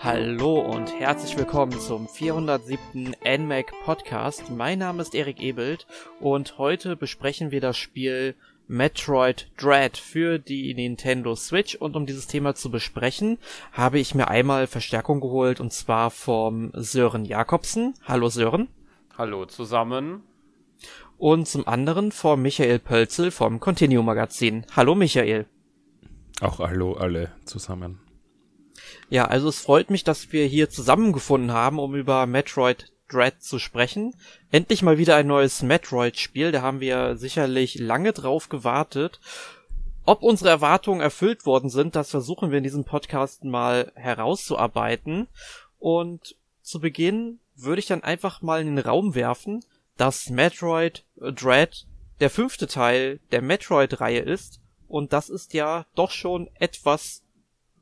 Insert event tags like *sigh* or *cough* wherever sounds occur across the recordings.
Hallo und herzlich willkommen zum 407. NMAC Podcast. Mein Name ist Erik Ebelt und heute besprechen wir das Spiel Metroid Dread für die Nintendo Switch und um dieses Thema zu besprechen, habe ich mir einmal Verstärkung geholt und zwar vom Sören Jakobsen. Hallo Sören. Hallo zusammen. Und zum anderen vom Michael Pölzel vom Continuum Magazin. Hallo Michael. Auch hallo alle zusammen. Ja, also es freut mich, dass wir hier zusammengefunden haben, um über Metroid Dread zu sprechen. Endlich mal wieder ein neues Metroid-Spiel, da haben wir sicherlich lange drauf gewartet. Ob unsere Erwartungen erfüllt worden sind, das versuchen wir in diesem Podcast mal herauszuarbeiten. Und zu Beginn würde ich dann einfach mal in den Raum werfen, dass Metroid Dread der fünfte Teil der Metroid-Reihe ist. Und das ist ja doch schon etwas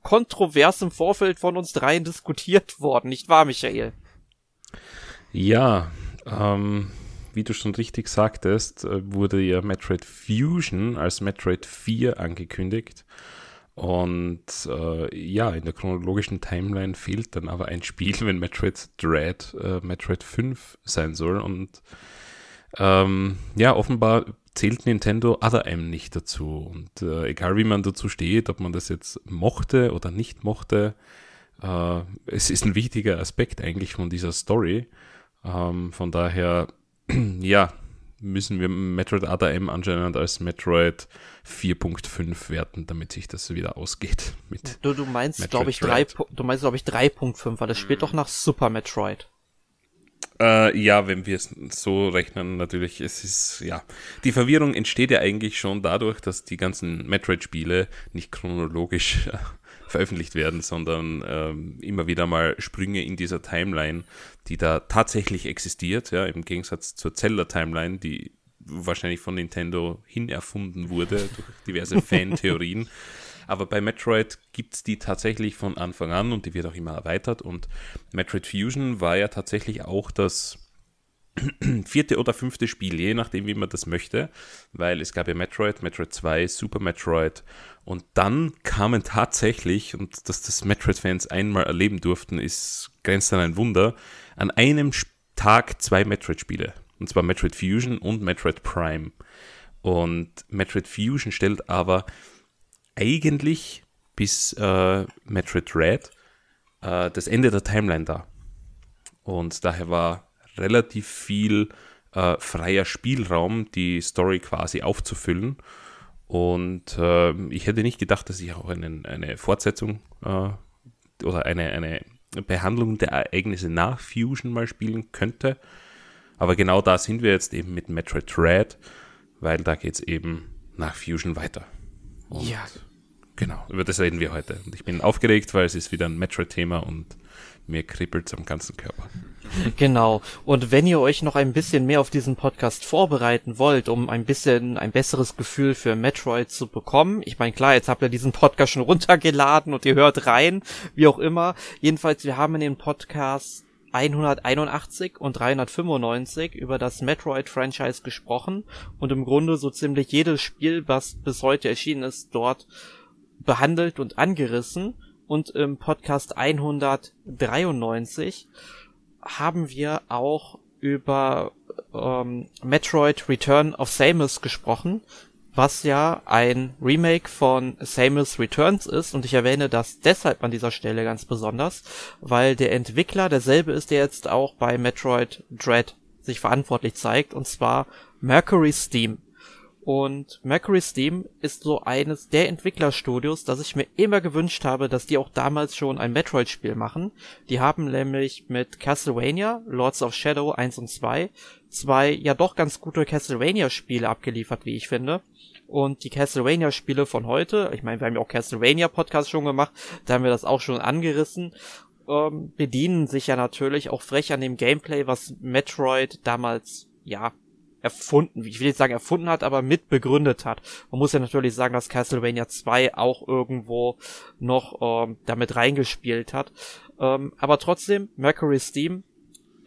kontrovers im Vorfeld von uns dreien diskutiert worden, nicht wahr, Michael? Ja, ähm, wie du schon richtig sagtest, äh, wurde ja Metroid Fusion als Metroid 4 angekündigt. Und äh, ja, in der chronologischen Timeline fehlt dann aber ein Spiel, *laughs* wenn Metroid Dread äh, Metroid 5 sein soll. Und ähm, ja, offenbar zählt Nintendo Other M nicht dazu. Und äh, egal wie man dazu steht, ob man das jetzt mochte oder nicht mochte, äh, es ist ein wichtiger Aspekt eigentlich von dieser Story. Ähm, von daher, *clears throat* ja, müssen wir Metroid Other M anscheinend als Metroid 4.5 werten, damit sich das wieder ausgeht. Mit du, du meinst, glaube ich, 3, du meinst, glaube ich, 3.5, weil das spielt doch nach Super Metroid. Äh, ja, wenn wir es so rechnen, natürlich, es ist, ja. Die Verwirrung entsteht ja eigentlich schon dadurch, dass die ganzen Metroid-Spiele nicht chronologisch *laughs* veröffentlicht werden, sondern ähm, immer wieder mal Sprünge in dieser Timeline, die da tatsächlich existiert, ja, im Gegensatz zur Zelda-Timeline, die wahrscheinlich von Nintendo hin erfunden wurde *laughs* durch diverse Fan-Theorien. Aber bei Metroid gibt es die tatsächlich von Anfang an und die wird auch immer erweitert. Und Metroid Fusion war ja tatsächlich auch das *clears throat* vierte oder fünfte Spiel, je nachdem, wie man das möchte, weil es gab ja Metroid, Metroid 2, Super Metroid und dann kamen tatsächlich, und dass das Metroid-Fans einmal erleben durften, ist grenzt an ein Wunder, an einem Tag zwei Metroid-Spiele. Und zwar Metroid Fusion und Metroid Prime. Und Metroid Fusion stellt aber eigentlich bis äh, Metroid Red äh, das Ende der Timeline dar. Und daher war relativ viel äh, freier Spielraum, die Story quasi aufzufüllen. Und äh, ich hätte nicht gedacht, dass ich auch einen, eine Fortsetzung äh, oder eine, eine Behandlung der Ereignisse nach Fusion mal spielen könnte. Aber genau da sind wir jetzt eben mit Metroid Red, weil da geht es eben nach Fusion weiter. Und ja. Genau, über das reden wir heute. Und ich bin aufgeregt, weil es ist wieder ein Metroid-Thema und mir kribbelt es am ganzen Körper. Genau. Und wenn ihr euch noch ein bisschen mehr auf diesen Podcast vorbereiten wollt, um ein bisschen ein besseres Gefühl für Metroid zu bekommen, ich meine, klar, jetzt habt ihr diesen Podcast schon *laughs* runtergeladen und ihr hört rein, wie auch immer. Jedenfalls, wir haben in den Podcast 181 und 395 über das Metroid-Franchise gesprochen und im Grunde so ziemlich jedes Spiel, was bis heute erschienen ist, dort behandelt und angerissen. Und im Podcast 193 haben wir auch über ähm, Metroid Return of Samus gesprochen, was ja ein Remake von Samus Returns ist. Und ich erwähne das deshalb an dieser Stelle ganz besonders, weil der Entwickler derselbe ist, der jetzt auch bei Metroid Dread sich verantwortlich zeigt, und zwar Mercury Steam. Und Mercury Steam ist so eines der Entwicklerstudios, das ich mir immer gewünscht habe, dass die auch damals schon ein Metroid-Spiel machen. Die haben nämlich mit Castlevania, Lords of Shadow 1 und 2, zwei ja doch ganz gute Castlevania-Spiele abgeliefert, wie ich finde. Und die Castlevania-Spiele von heute, ich meine, wir haben ja auch Castlevania-Podcast schon gemacht, da haben wir das auch schon angerissen, ähm, bedienen sich ja natürlich auch frech an dem Gameplay, was Metroid damals, ja, erfunden, ich will jetzt sagen erfunden hat, aber mit begründet hat. Man muss ja natürlich sagen, dass Castlevania 2 auch irgendwo noch ähm, damit reingespielt hat. Ähm, aber trotzdem, Mercury Steam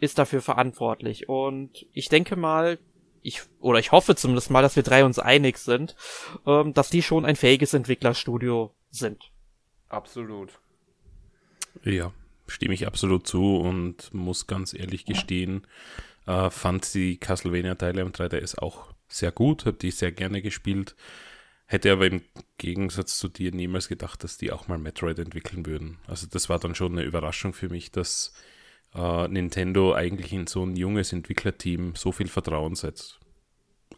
ist dafür verantwortlich. Und ich denke mal, ich, oder ich hoffe zumindest mal, dass wir drei uns einig sind, ähm, dass die schon ein fähiges Entwicklerstudio sind. Absolut. Ja, stimme ich absolut zu und muss ganz ehrlich gestehen, äh, fand die Castlevania-Teile am 3DS auch sehr gut, habe die sehr gerne gespielt. Hätte aber im Gegensatz zu dir niemals gedacht, dass die auch mal Metroid entwickeln würden. Also das war dann schon eine Überraschung für mich, dass äh, Nintendo eigentlich in so ein junges Entwicklerteam so viel Vertrauen setzt.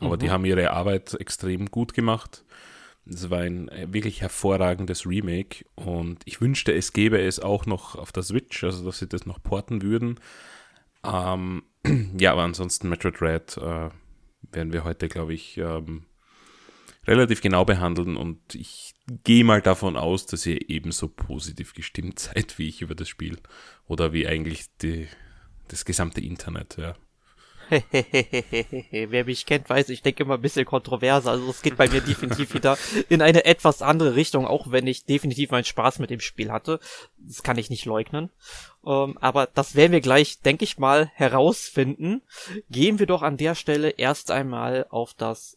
Aber mhm. die haben ihre Arbeit extrem gut gemacht. Es war ein wirklich hervorragendes Remake und ich wünschte, es gäbe es auch noch auf der Switch, also dass sie das noch porten würden. Ähm, *clears throat* ja, aber ansonsten Metroid Red äh, werden wir heute, glaube ich, ähm, relativ genau behandeln und ich gehe mal davon aus, dass ihr ebenso positiv gestimmt *laughs* seid wie ich über das Spiel oder wie eigentlich die, das gesamte Internet, ja. *laughs* Wer mich kennt, weiß, ich denke immer ein bisschen kontroverser. Also es geht bei mir definitiv *laughs* wieder in eine etwas andere Richtung, auch wenn ich definitiv meinen Spaß mit dem Spiel hatte. Das kann ich nicht leugnen. Ähm, aber das werden wir gleich, denke ich mal, herausfinden. Gehen wir doch an der Stelle erst einmal auf das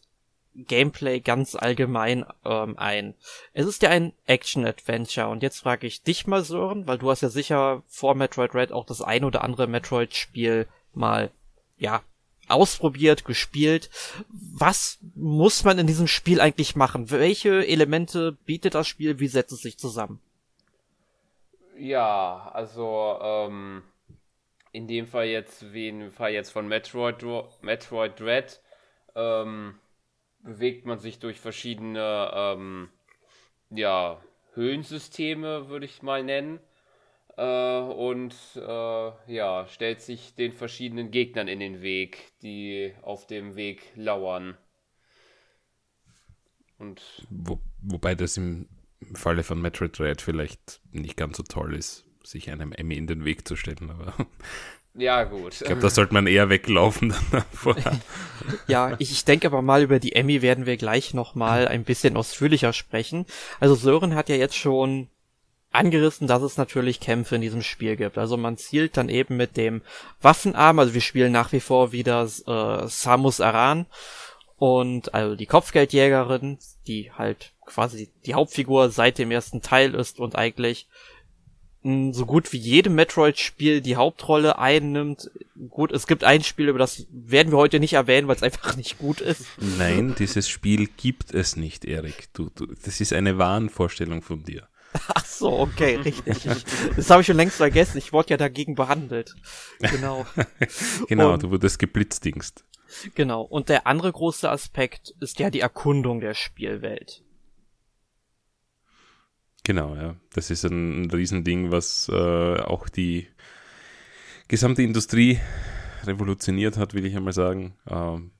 Gameplay ganz allgemein ähm, ein. Es ist ja ein Action-Adventure und jetzt frage ich dich mal, Sören, weil du hast ja sicher vor Metroid Red auch das ein oder andere Metroid-Spiel mal, ja, ausprobiert, gespielt. Was muss man in diesem Spiel eigentlich machen? Welche Elemente bietet das Spiel? Wie setzt es sich zusammen? Ja, also ähm, in dem Fall jetzt, wie im Fall jetzt von Metroid, Metroid Dread, ähm, bewegt man sich durch verschiedene ähm, ja, Höhlensysteme, würde ich mal nennen. Äh, und äh, ja, stellt sich den verschiedenen Gegnern in den Weg, die auf dem Weg lauern. Und Wo, wobei das im, im Falle von Metroid Dread vielleicht nicht ganz so toll ist, sich einem Emmy in den Weg zu stellen, aber *laughs* ja, gut. Ich glaube, da sollte man eher weglaufen dann vorher. *laughs* ja, ich, ich denke aber mal über die Emmy werden wir gleich nochmal ein bisschen ausführlicher sprechen. Also Sören hat ja jetzt schon angerissen, dass es natürlich Kämpfe in diesem Spiel gibt. Also man zielt dann eben mit dem Waffenarm, also wir spielen nach wie vor wieder äh, Samus Aran und also die Kopfgeldjägerin, die halt quasi die Hauptfigur seit dem ersten Teil ist und eigentlich so gut wie jedem Metroid-Spiel die Hauptrolle einnimmt. Gut, es gibt ein Spiel, über das werden wir heute nicht erwähnen, weil es einfach nicht gut ist. Nein, dieses Spiel gibt es nicht, Erik. Du, du, das ist eine Wahnvorstellung von dir. Ach so, okay, richtig. Das habe ich schon längst vergessen. Ich wurde ja dagegen behandelt. Genau. *laughs* genau, Und, du wurdest geblitzdingst. Genau. Und der andere große Aspekt ist ja die Erkundung der Spielwelt. Genau, ja. Das ist ein, Riesending, was äh, auch die gesamte Industrie revolutioniert hat, will ich einmal sagen. Ähm,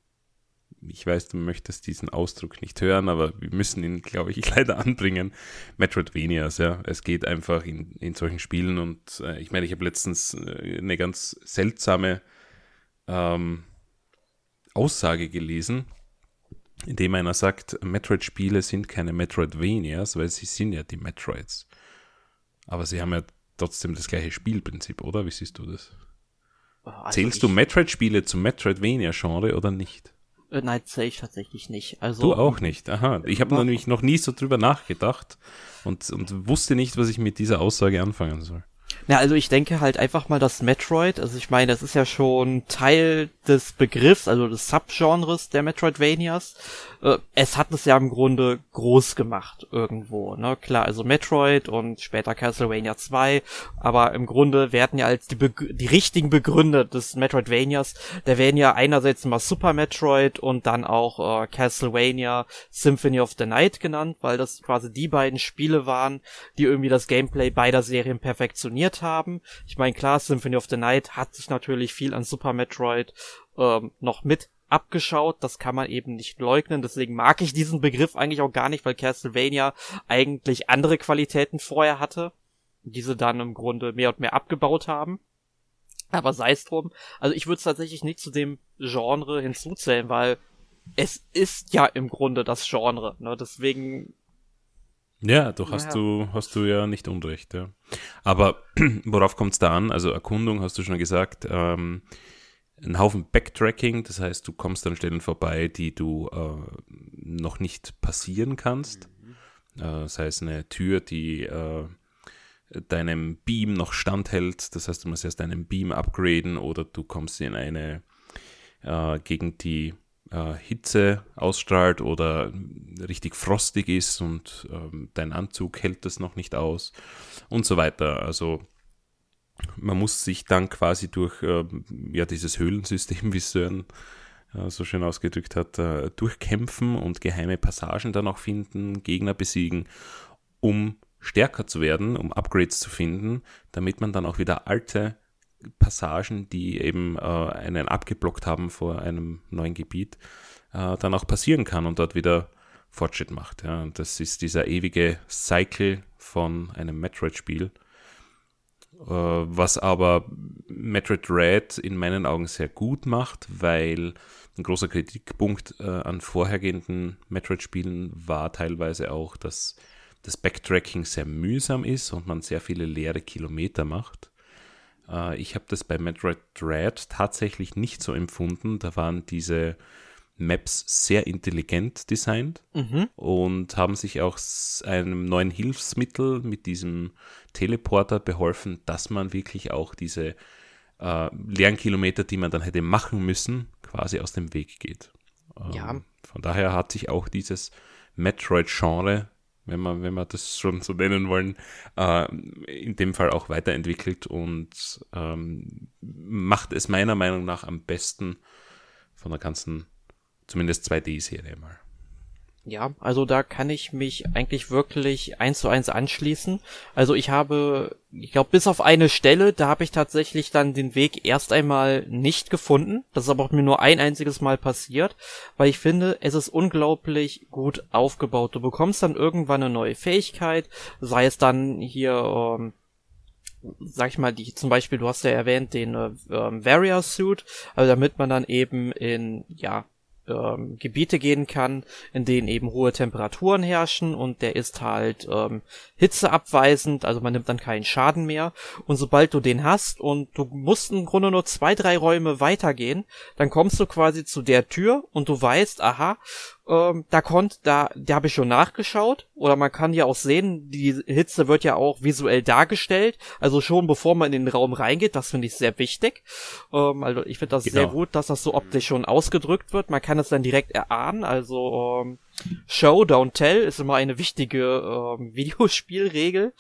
ich weiß, du möchtest diesen Ausdruck nicht hören, aber wir müssen ihn, glaube ich, *laughs* leider anbringen. Metroidvanias, ja. Es geht einfach in, in solchen Spielen und äh, ich meine, ich habe letztens äh, eine ganz seltsame ähm, Aussage gelesen indem einer sagt, Metroid-Spiele sind keine Metroidvanias, weil sie sind ja die Metroids. Aber sie haben ja trotzdem das gleiche Spielprinzip, oder? Wie siehst du das? Also Zählst du Metroid-Spiele zum Metroidvania-Genre oder nicht? Äh, nein, zähle ich tatsächlich nicht. Also, du auch nicht, aha. Ich habe nämlich noch nie so drüber nachgedacht und, und wusste nicht, was ich mit dieser Aussage anfangen soll. Na, also ich denke halt einfach mal, dass Metroid, also ich meine, das ist ja schon Teil des Begriffs, also des Subgenres der Metroidvanias. Äh, es hat es ja im Grunde groß gemacht irgendwo, ne? Klar, also Metroid und später Castlevania 2, aber im Grunde werden ja als die, Be die richtigen Begründer des Metroidvanias, da werden ja einerseits immer Super Metroid und dann auch äh, Castlevania Symphony of the Night genannt, weil das quasi die beiden Spiele waren, die irgendwie das Gameplay beider Serien perfektioniert haben. Ich meine, klar, Symphony of the Night hat sich natürlich viel an Super Metroid ähm, noch mit abgeschaut, das kann man eben nicht leugnen, deswegen mag ich diesen Begriff eigentlich auch gar nicht, weil Castlevania eigentlich andere Qualitäten vorher hatte, diese dann im Grunde mehr und mehr abgebaut haben. Aber sei es drum, also ich würde es tatsächlich nicht zu dem Genre hinzuzählen, weil es ist ja im Grunde das Genre, ne? Deswegen. Ja, doch hast ja. du, hast du ja nicht unrecht, ja. Aber *clears throat* worauf kommt es da an? Also Erkundung hast du schon gesagt, ähm, ein Haufen Backtracking, das heißt, du kommst an Stellen vorbei, die du äh, noch nicht passieren kannst. Mhm. Äh, das heißt, eine Tür, die äh, deinem Beam noch standhält. Das heißt, du musst erst deinen Beam upgraden oder du kommst in eine äh, Gegend, die äh, Hitze ausstrahlt oder richtig frostig ist und ähm, dein Anzug hält das noch nicht aus und so weiter. Also man muss sich dann quasi durch äh, ja, dieses Höhlensystem, *laughs* wie Sören äh, so schön ausgedrückt hat, äh, durchkämpfen und geheime Passagen dann auch finden, Gegner besiegen, um stärker zu werden, um Upgrades zu finden, damit man dann auch wieder alte Passagen, die eben äh, einen abgeblockt haben vor einem neuen Gebiet, äh, dann auch passieren kann und dort wieder Fortschritt macht. Ja. Und das ist dieser ewige Cycle von einem Metroid-Spiel, äh, was aber Metroid Red in meinen Augen sehr gut macht, weil ein großer Kritikpunkt äh, an vorhergehenden Metroid-Spielen war teilweise auch, dass das Backtracking sehr mühsam ist und man sehr viele leere Kilometer macht. Äh, ich habe das bei Metroid Dread tatsächlich nicht so empfunden. Da waren diese Maps sehr intelligent designt mhm. und haben sich auch einem neuen Hilfsmittel mit diesem Teleporter beholfen, dass man wirklich auch diese äh, leeren Kilometer, die man dann hätte machen müssen, quasi aus dem Weg geht. Ähm, ja. Von daher hat sich auch dieses Metroid-Genre wenn wir, wenn wir das schon so nennen wollen, äh, in dem Fall auch weiterentwickelt und ähm, macht es meiner Meinung nach am besten von der ganzen, zumindest 2D-Serie mal. Ja, also da kann ich mich eigentlich wirklich eins zu eins anschließen. Also ich habe, ich glaube, bis auf eine Stelle, da habe ich tatsächlich dann den Weg erst einmal nicht gefunden. Das ist aber auch mir nur ein einziges Mal passiert, weil ich finde, es ist unglaublich gut aufgebaut. Du bekommst dann irgendwann eine neue Fähigkeit, sei es dann hier, ähm, sag ich mal, die zum Beispiel, du hast ja erwähnt, den äh, Varia Suit, also damit man dann eben in, ja, ähm, Gebiete gehen kann, in denen eben hohe Temperaturen herrschen und der ist halt ähm, hitzeabweisend, also man nimmt dann keinen Schaden mehr. Und sobald du den hast und du musst im Grunde nur zwei, drei Räume weitergehen, dann kommst du quasi zu der Tür und du weißt, aha, ähm, da konnt, da, da habe ich schon nachgeschaut. Oder man kann ja auch sehen, die Hitze wird ja auch visuell dargestellt. Also schon bevor man in den Raum reingeht, das finde ich sehr wichtig. Ähm, also ich finde das genau. sehr gut, dass das so optisch schon ausgedrückt wird. Man kann es dann direkt erahnen. Also ähm, Show, don't tell ist immer eine wichtige ähm, *laughs* Videospielregel.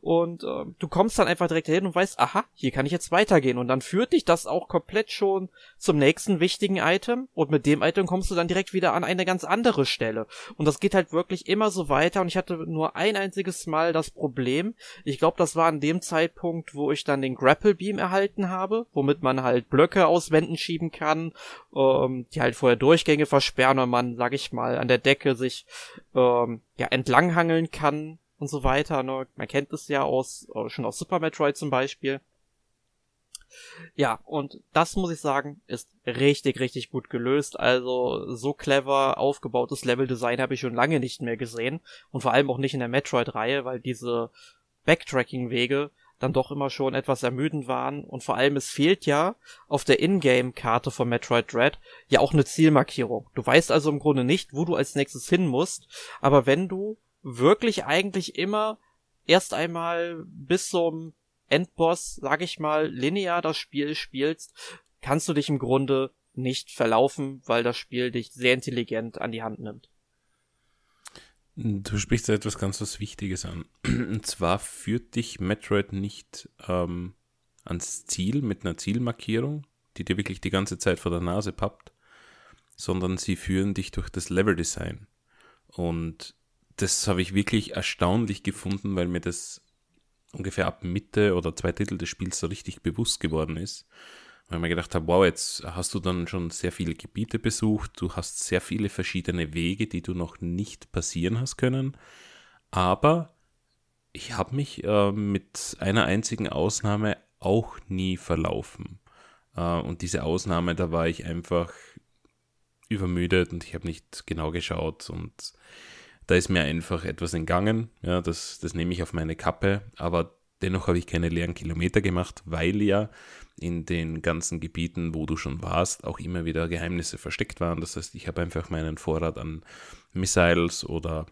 Und ähm, du kommst dann einfach direkt hin und weißt, aha, hier kann ich jetzt weitergehen. Und dann führt dich das auch komplett schon zum nächsten wichtigen Item. Und mit dem Item kommst du dann direkt wieder an eine ganz andere Stelle. Und das geht halt wirklich immer so weiter. Und ich hatte nur ein einziges Mal das Problem. Ich glaube, das war an dem Zeitpunkt, wo ich dann den Grapple Beam erhalten habe, womit man halt Blöcke aus Wänden schieben kann, ähm, die halt vorher Durchgänge versperren und man, sag ich mal, an der Decke sich ähm, ja entlanghangeln kann und so weiter. Ne? Man kennt es ja aus äh, schon aus Super Metroid zum Beispiel. Ja, und das muss ich sagen, ist richtig, richtig gut gelöst. Also so clever aufgebautes Leveldesign habe ich schon lange nicht mehr gesehen. Und vor allem auch nicht in der Metroid-Reihe, weil diese Backtracking-Wege dann doch immer schon etwas ermüdend waren. Und vor allem, es fehlt ja auf der Ingame-Karte von Metroid Dread ja auch eine Zielmarkierung. Du weißt also im Grunde nicht, wo du als nächstes hin musst. Aber wenn du wirklich eigentlich immer erst einmal bis zum Endboss, sag ich mal, linear das Spiel spielst, kannst du dich im Grunde nicht verlaufen, weil das Spiel dich sehr intelligent an die Hand nimmt. Du sprichst da etwas ganz was Wichtiges an. *clears throat* Und zwar führt dich Metroid nicht ähm, ans Ziel mit einer Zielmarkierung, die dir wirklich die ganze Zeit vor der Nase pappt, sondern sie führen dich durch das Leveldesign. Und das habe ich wirklich erstaunlich gefunden, weil mir das ungefähr ab Mitte oder zwei Drittel des Spiels so richtig bewusst geworden ist weil ich mir gedacht habe, wow, jetzt hast du dann schon sehr viele Gebiete besucht, du hast sehr viele verschiedene Wege, die du noch nicht passieren hast können, aber ich habe mich äh, mit einer einzigen Ausnahme auch nie verlaufen. Äh, und diese Ausnahme, da war ich einfach übermüdet und ich habe nicht genau geschaut und da ist mir einfach etwas entgangen. Ja, das, das nehme ich auf meine Kappe, aber dennoch habe ich keine leeren Kilometer gemacht, weil ja in den ganzen Gebieten, wo du schon warst, auch immer wieder Geheimnisse versteckt waren. Das heißt, ich habe einfach meinen Vorrat an Missiles oder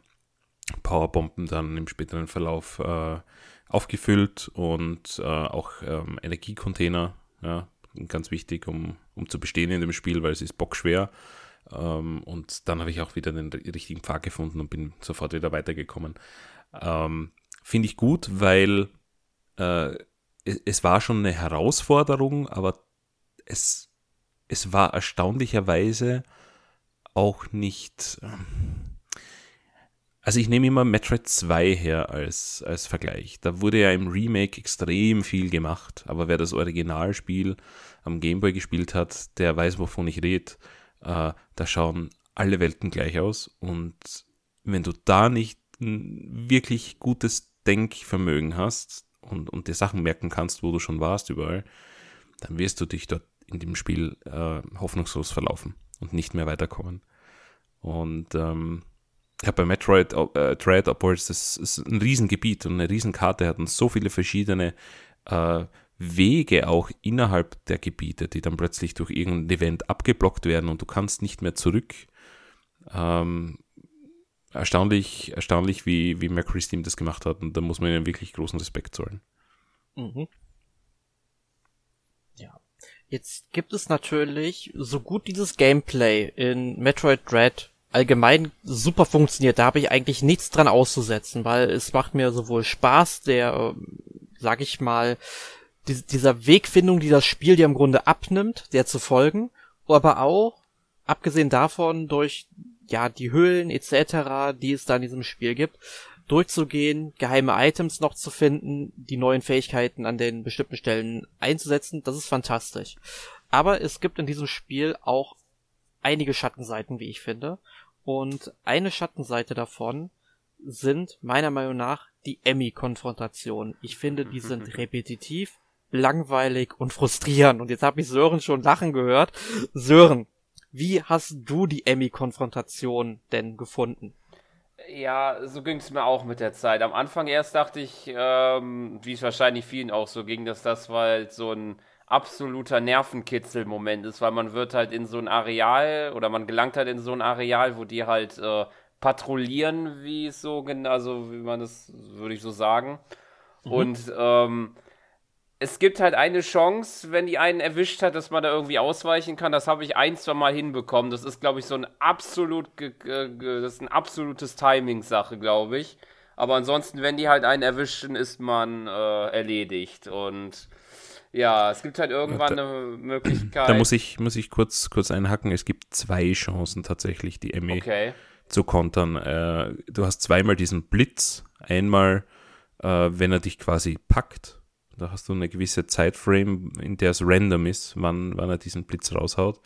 Powerbomben dann im späteren Verlauf äh, aufgefüllt und äh, auch ähm, Energiecontainer, ja, ganz wichtig, um, um zu bestehen in dem Spiel, weil es ist bockschwer. Ähm, und dann habe ich auch wieder den richtigen Pfad gefunden und bin sofort wieder weitergekommen. Ähm, Finde ich gut, weil äh, es, es, war schon eine Herausforderung, aber es, es war erstaunlicherweise auch nicht. Ähm, also ich nehme immer Metroid 2 her als, als Vergleich. Da wurde ja im Remake extrem viel gemacht, aber wer das Originalspiel am Gameboy gespielt hat, der weiß, wovon ich rede. Äh, da schauen alle Welten gleich aus und wenn du da nicht ein wirklich gutes Denkvermögen hast und, und dir Sachen merken kannst, wo du schon warst überall, dann wirst du dich dort in dem Spiel äh, hoffnungslos verlaufen und nicht mehr weiterkommen. Und ähm, ja, bei Metroid äh, Dread, obwohl es das ist ein Riesengebiet und eine Riesenkarte hat und so viele verschiedene äh, Wege auch innerhalb der Gebiete, die dann plötzlich durch irgendein Event abgeblockt werden und du kannst nicht mehr zurück. Ähm, erstaunlich, erstaunlich, wie, wie Mercury Steam das gemacht hat und da muss man ihnen wirklich großen Respekt zollen. Mhm. Ja. Jetzt gibt es natürlich so gut dieses Gameplay in Metroid Dread allgemein super funktioniert. Da habe ich eigentlich nichts dran auszusetzen, weil es macht mir sowohl Spaß, der, ähm, sag ich mal, die, dieser Wegfindung, die das Spiel dir im Grunde abnimmt, der zu folgen, aber auch, abgesehen davon, durch ja die Höhlen etc., die es da in diesem Spiel gibt, durchzugehen, geheime Items noch zu finden, die neuen Fähigkeiten an den bestimmten Stellen einzusetzen, das ist fantastisch. Aber es gibt in diesem Spiel auch einige Schattenseiten, wie ich finde. Und eine Schattenseite davon sind meiner Meinung nach die Emmy-Konfrontationen. Ich finde, die sind *laughs* repetitiv, langweilig und frustrierend. Und jetzt habe ich Sören schon lachen gehört. Sören, wie hast du die Emmy-Konfrontation denn gefunden? Ja, so ging es mir auch mit der Zeit. Am Anfang erst dachte ich, ähm, wie es wahrscheinlich vielen auch so ging, dass das halt so ein absoluter Nervenkitzel-Moment ist, weil man wird halt in so ein Areal oder man gelangt halt in so ein Areal, wo die halt äh, patrouillieren, wie es so genau, also wie man das, würde ich so sagen. Mhm. Und ähm, es gibt halt eine Chance, wenn die einen erwischt hat, dass man da irgendwie ausweichen kann. Das habe ich ein, zwei Mal hinbekommen. Das ist, glaube ich, so ein absolut, das ist ein absolutes Timing-Sache, glaube ich. Aber ansonsten, wenn die halt einen erwischen, ist man äh, erledigt. Und ja, es gibt halt irgendwann da, eine Möglichkeit. Da muss ich, muss ich kurz, kurz einhacken. Es gibt zwei Chancen tatsächlich, die Emmy okay. zu kontern. Äh, du hast zweimal diesen Blitz. Einmal, äh, wenn er dich quasi packt. Da hast du eine gewisse Zeitframe, in der es random ist, wann, wann er diesen Blitz raushaut.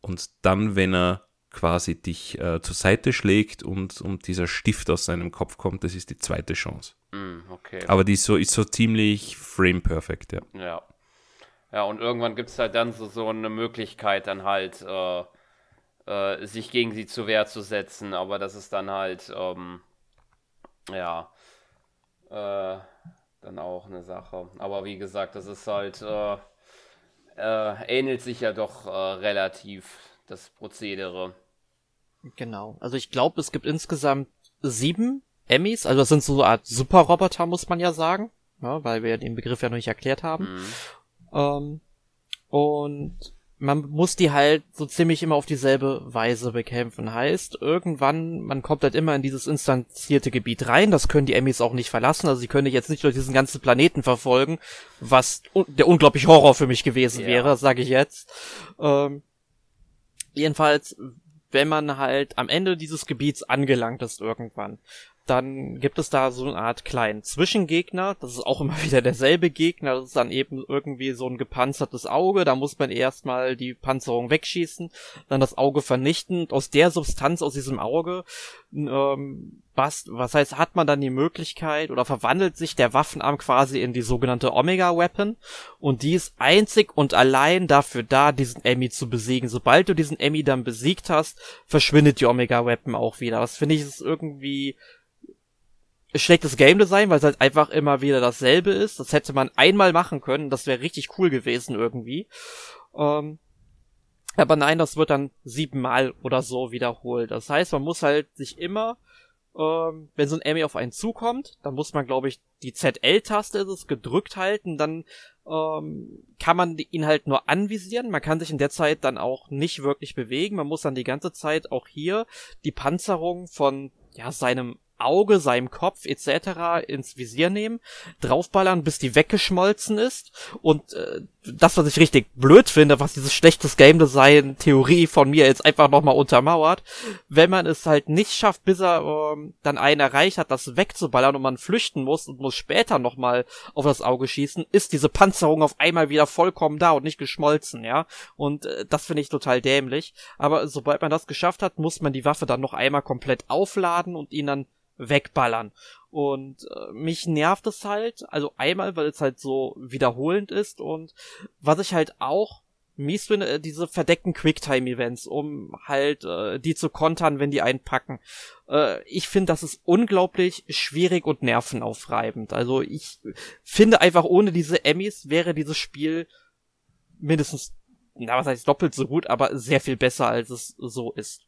Und dann, wenn er quasi dich äh, zur Seite schlägt und, und dieser Stift aus seinem Kopf kommt, das ist die zweite Chance. Mm, okay. Aber die ist so, ist so ziemlich frame perfect, ja. Ja. Ja, und irgendwann gibt es halt dann so, so eine Möglichkeit, dann halt äh, äh, sich gegen sie zur Wehr zu setzen, aber das ist dann halt, ähm, ja, äh, dann auch eine Sache. Aber wie gesagt, das ist halt, äh, äh, ähnelt sich ja doch äh, relativ, das Prozedere. Genau, also ich glaube, es gibt insgesamt sieben Emmys, also das sind so eine Art Superroboter, muss man ja sagen, ja, weil wir den Begriff ja noch nicht erklärt haben. Mhm. Ähm, und man muss die halt so ziemlich immer auf dieselbe Weise bekämpfen. Heißt, irgendwann, man kommt halt immer in dieses instanzierte Gebiet rein. Das können die Emmys auch nicht verlassen. Also sie können jetzt nicht durch diesen ganzen Planeten verfolgen, was der unglaublich Horror für mich gewesen ja. wäre, sage ich jetzt. Ähm, jedenfalls, wenn man halt am Ende dieses Gebiets angelangt ist irgendwann, dann gibt es da so eine Art kleinen Zwischengegner. Das ist auch immer *laughs* wieder derselbe Gegner. Das ist dann eben irgendwie so ein gepanzertes Auge. Da muss man erstmal die Panzerung wegschießen, dann das Auge vernichten. Aus der Substanz, aus diesem Auge, ähm, was, was heißt, hat man dann die Möglichkeit oder verwandelt sich der Waffenarm quasi in die sogenannte Omega Weapon und die ist einzig und allein dafür da, diesen Emmy zu besiegen. Sobald du diesen Emmy dann besiegt hast, verschwindet die Omega Weapon auch wieder. Das finde ich ist irgendwie schlechtes Game Design, weil es halt einfach immer wieder dasselbe ist. Das hätte man einmal machen können, das wäre richtig cool gewesen irgendwie. Ähm, aber nein, das wird dann siebenmal oder so wiederholt. Das heißt, man muss halt sich immer ähm, wenn so ein Emmy auf einen zukommt, dann muss man, glaube ich, die ZL-Taste ist es gedrückt halten, dann ähm, kann man ihn halt nur anvisieren. Man kann sich in der Zeit dann auch nicht wirklich bewegen. Man muss dann die ganze Zeit auch hier die Panzerung von ja seinem Auge, seinem Kopf etc. ins Visier nehmen, draufballern, bis die weggeschmolzen ist. Und äh, das, was ich richtig blöd finde, was dieses schlechtes Game Design Theorie von mir jetzt einfach nochmal untermauert, wenn man es halt nicht schafft, bis er ähm, dann einen erreicht hat, das wegzuballern und man flüchten muss und muss später nochmal auf das Auge schießen, ist diese Panzerung auf einmal wieder vollkommen da und nicht geschmolzen, ja. Und äh, das finde ich total dämlich. Aber sobald man das geschafft hat, muss man die Waffe dann noch einmal komplett aufladen und ihn dann wegballern. Und äh, mich nervt es halt, also einmal, weil es halt so wiederholend ist und was ich halt auch mies finde, äh, diese verdeckten Quicktime-Events, um halt äh, die zu kontern, wenn die einpacken. Äh, ich finde, das ist unglaublich schwierig und nervenaufreibend. Also ich finde einfach, ohne diese Emmys wäre dieses Spiel mindestens, na was heißt doppelt so gut, aber sehr viel besser, als es so ist.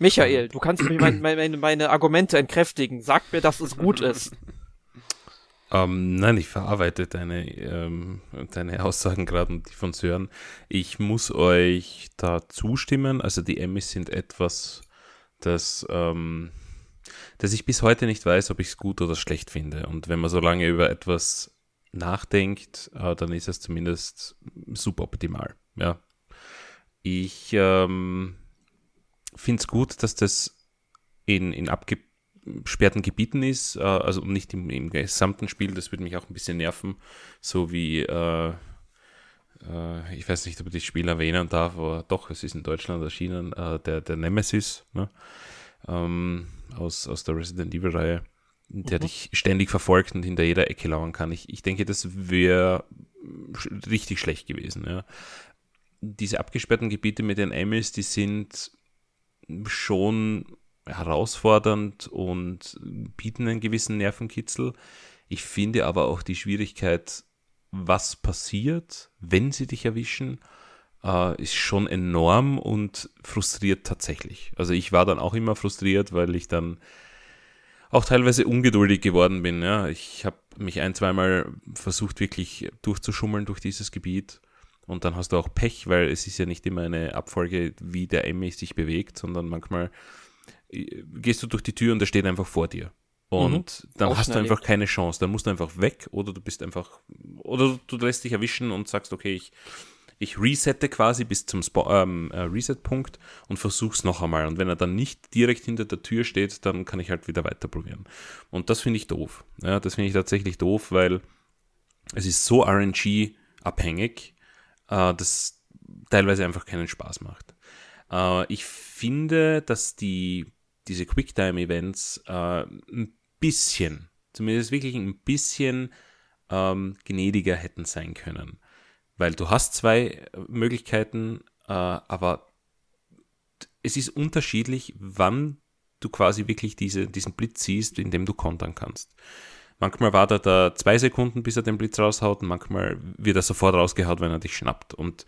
Michael, du kannst mir mein, meine, meine Argumente entkräftigen. Sag mir, dass es gut ist. Ähm, nein, ich verarbeite deine, ähm, deine Aussagen gerade und die von Sören. Ich muss euch da zustimmen. Also die Emmys sind etwas, das, ähm, dass ich bis heute nicht weiß, ob ich es gut oder schlecht finde. Und wenn man so lange über etwas nachdenkt, äh, dann ist es zumindest suboptimal. Ja. Ich ähm, finde es gut, dass das in, in abgesperrten Gebieten ist, äh, also nicht im, im, gesamten Spiel, das würde mich auch ein bisschen nerven, so wie, äh, äh, ich weiß nicht, ob ich das Spiel erwähnen darf, aber doch, es ist in Deutschland erschienen, äh, der, der Nemesis ne? ähm, aus, aus der Resident Evil-Reihe, der mhm. dich ständig verfolgt und hinter jeder Ecke lauern kann. Ich, ich denke, das wäre richtig schlecht gewesen. Ja. Diese abgesperrten Gebiete mit den Emmys, die sind schon herausfordernd und bieten einen gewissen Nervenkitzel. Ich finde aber auch die Schwierigkeit, was passiert, wenn sie dich erwischen, äh, ist schon enorm und frustriert tatsächlich. Also ich war dann auch immer frustriert, weil ich dann auch teilweise ungeduldig geworden bin. Ja. Ich habe mich ein, zweimal versucht, wirklich durchzuschummeln durch dieses Gebiet und dann hast du auch Pech, weil es ist ja nicht immer eine Abfolge, wie der Emmy sich bewegt, sondern manchmal äh, gehst du durch die Tür und er steht einfach vor dir. Und mhm. dann auch hast du einfach keine Chance. Dann musst du einfach weg oder du bist einfach, oder du lässt dich erwischen und sagst, okay, ich, ich resette quasi bis zum ähm, äh, Reset-Punkt und versuch's noch einmal. Und wenn er dann nicht direkt hinter der Tür steht, dann kann ich halt wieder weiter probieren. Und das finde ich doof. Ja, das finde ich tatsächlich doof, weil es ist so RNG-abhängig, äh, das teilweise einfach keinen Spaß macht. Äh, ich finde, dass die, diese Quicktime-Events äh, ein bisschen, zumindest wirklich ein bisschen ähm, gnädiger hätten sein können. Weil du hast zwei Möglichkeiten, äh, aber es ist unterschiedlich, wann du quasi wirklich diese, diesen Blitz siehst, in dem du kontern kannst. Manchmal wartet er zwei Sekunden, bis er den Blitz raushaut und manchmal wird er sofort rausgehaut, wenn er dich schnappt. Und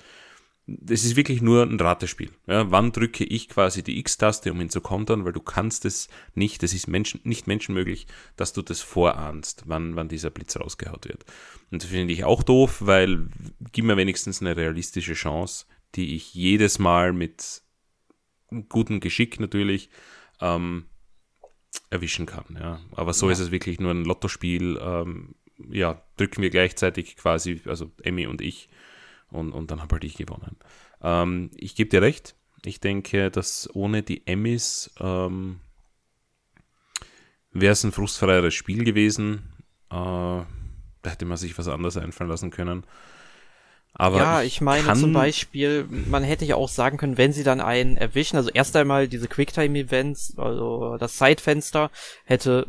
das ist wirklich nur ein Ratespiel. Ja, wann drücke ich quasi die X-Taste, um ihn zu kontern, weil du kannst es nicht, es ist Menschen, nicht menschenmöglich, dass du das vorahnst, wann, wann dieser Blitz rausgehaut wird. Und das finde ich auch doof, weil gib mir wenigstens eine realistische Chance, die ich jedes Mal mit gutem Geschick natürlich ähm, erwischen kann. Ja. Aber so ja. ist es wirklich nur ein Lottospiel. Ähm, ja, drücken wir gleichzeitig quasi, also Emmy und ich, und, und dann habe halt ich gewonnen. Ähm, ich gebe dir recht. Ich denke, dass ohne die Emmys ähm, wäre es ein frustfreieres Spiel gewesen. Äh, da hätte man sich was anderes einfallen lassen können. Aber ja, ich, ich meine zum Beispiel, man hätte ja auch sagen können, wenn sie dann einen erwischen, also erst einmal diese Quicktime-Events, also das Zeitfenster hätte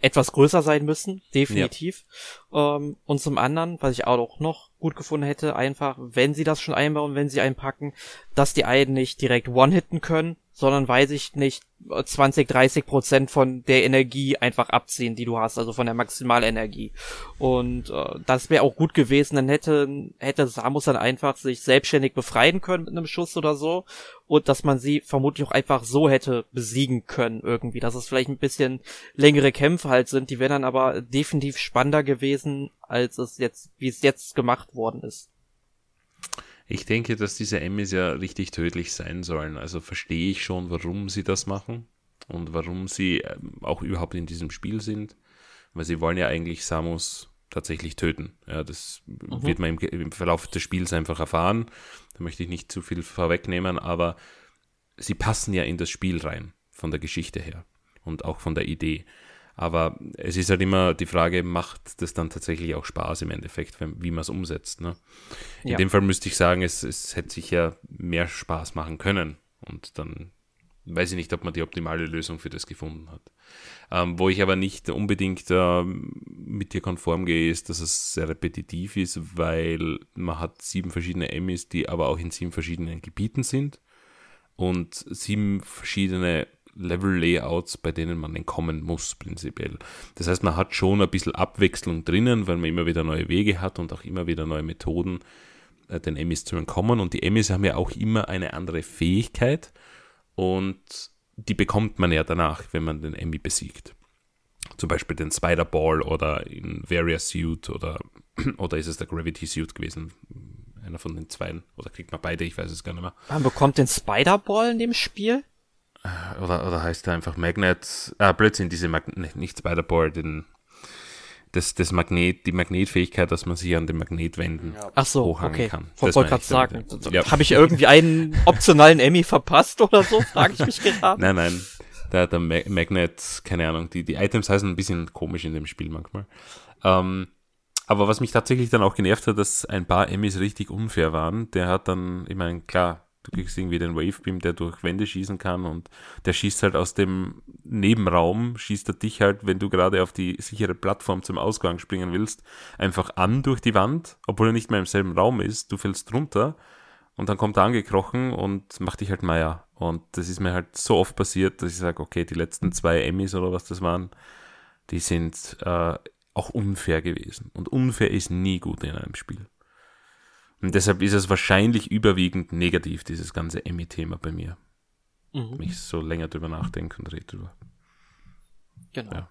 etwas größer sein müssen, definitiv. Ja. Ähm, und zum anderen, was ich auch noch gut gefunden hätte, einfach, wenn sie das schon einbauen, wenn sie einpacken, dass die einen nicht direkt one-hitten können, sondern weiß ich nicht, 20, 30 Prozent von der Energie einfach abziehen, die du hast, also von der Maximalenergie. Und äh, das wäre auch gut gewesen, dann hätte, hätte Samus dann einfach sich selbstständig befreien können mit einem Schuss oder so. Und dass man sie vermutlich auch einfach so hätte besiegen können irgendwie. Dass es vielleicht ein bisschen längere Kämpfe halt sind, die wären dann aber definitiv spannender gewesen, als es jetzt, wie es jetzt gemacht worden ist. Ich denke, dass diese Emmys ja richtig tödlich sein sollen. Also verstehe ich schon, warum sie das machen und warum sie ähm, auch überhaupt in diesem Spiel sind. Weil sie wollen ja eigentlich Samus tatsächlich töten. Ja, das mhm. wird man im, im, Verlauf des Spiels einfach erfahren. Da möchte ich nicht zu viel vorwegnehmen, aber sie passen ja in das Spiel rein, von der Geschichte her und auch von der Idee. Aber es ist halt immer die Frage, macht das dann tatsächlich auch Spaß im Endeffekt, wie man es umsetzt. Ne? In ja. dem Fall müsste ich sagen, es, es hätte sich ja mehr Spaß machen können. Und dann weiß ich nicht, ob man die optimale Lösung für das gefunden hat. Ähm, wo ich aber nicht unbedingt äh, mit dir konform gehe, ist, dass es sehr repetitiv ist, weil man hat sieben verschiedene Emmys, die aber auch in sieben verschiedenen Gebieten sind und sieben verschiedene Level-Layouts, bei denen man entkommen muss, prinzipiell. Das heißt, man hat schon ein bisschen Abwechslung drinnen, weil man immer wieder neue Wege hat und auch immer wieder neue Methoden, äh, den Emmys zu entkommen. Und die Emmys haben ja auch immer eine andere Fähigkeit und die bekommt man ja danach, wenn man den Emmy besiegt. Zum Beispiel den Spider-Ball oder in Various Suit oder, *clears throat* oder ist es der Gravity Suit gewesen? Einer von den zwei. Oder kriegt man beide? Ich weiß es gar nicht mehr. Man bekommt den Spider-Ball in dem Spiel? Oder, oder heißt er einfach Magnet, ah, Blödsinn, diese Magnet, nicht Spider-Board, den, das, das Magnet, die Magnetfähigkeit, dass man sich an den Magnetwänden ja. Ach so, hochhangen okay. kann. Ich wollte gerade sagen, ja. habe ich irgendwie einen optionalen Emmy verpasst oder so, frage ich mich gerade. *laughs* nein, nein, der, der Magnet, keine Ahnung, die, die Items heißen ein bisschen komisch in dem Spiel manchmal. Ähm, aber was mich tatsächlich dann auch genervt hat, dass ein paar Emmys richtig unfair waren, der hat dann, ich meine, klar, Du kriegst irgendwie den Wavebeam, der durch Wände schießen kann und der schießt halt aus dem Nebenraum, schießt er dich halt, wenn du gerade auf die sichere Plattform zum Ausgang springen willst, einfach an durch die Wand, obwohl er nicht mehr im selben Raum ist. Du fällst runter und dann kommt er angekrochen und macht dich halt Meier. Und das ist mir halt so oft passiert, dass ich sage, okay, die letzten zwei Emmys oder was das waren, die sind äh, auch unfair gewesen. Und unfair ist nie gut in einem Spiel. Und deshalb ist es wahrscheinlich überwiegend negativ, dieses ganze Emmy-Thema bei mir. Mhm. Wenn ich so länger drüber nachdenke und rede drüber. Genau. Ja.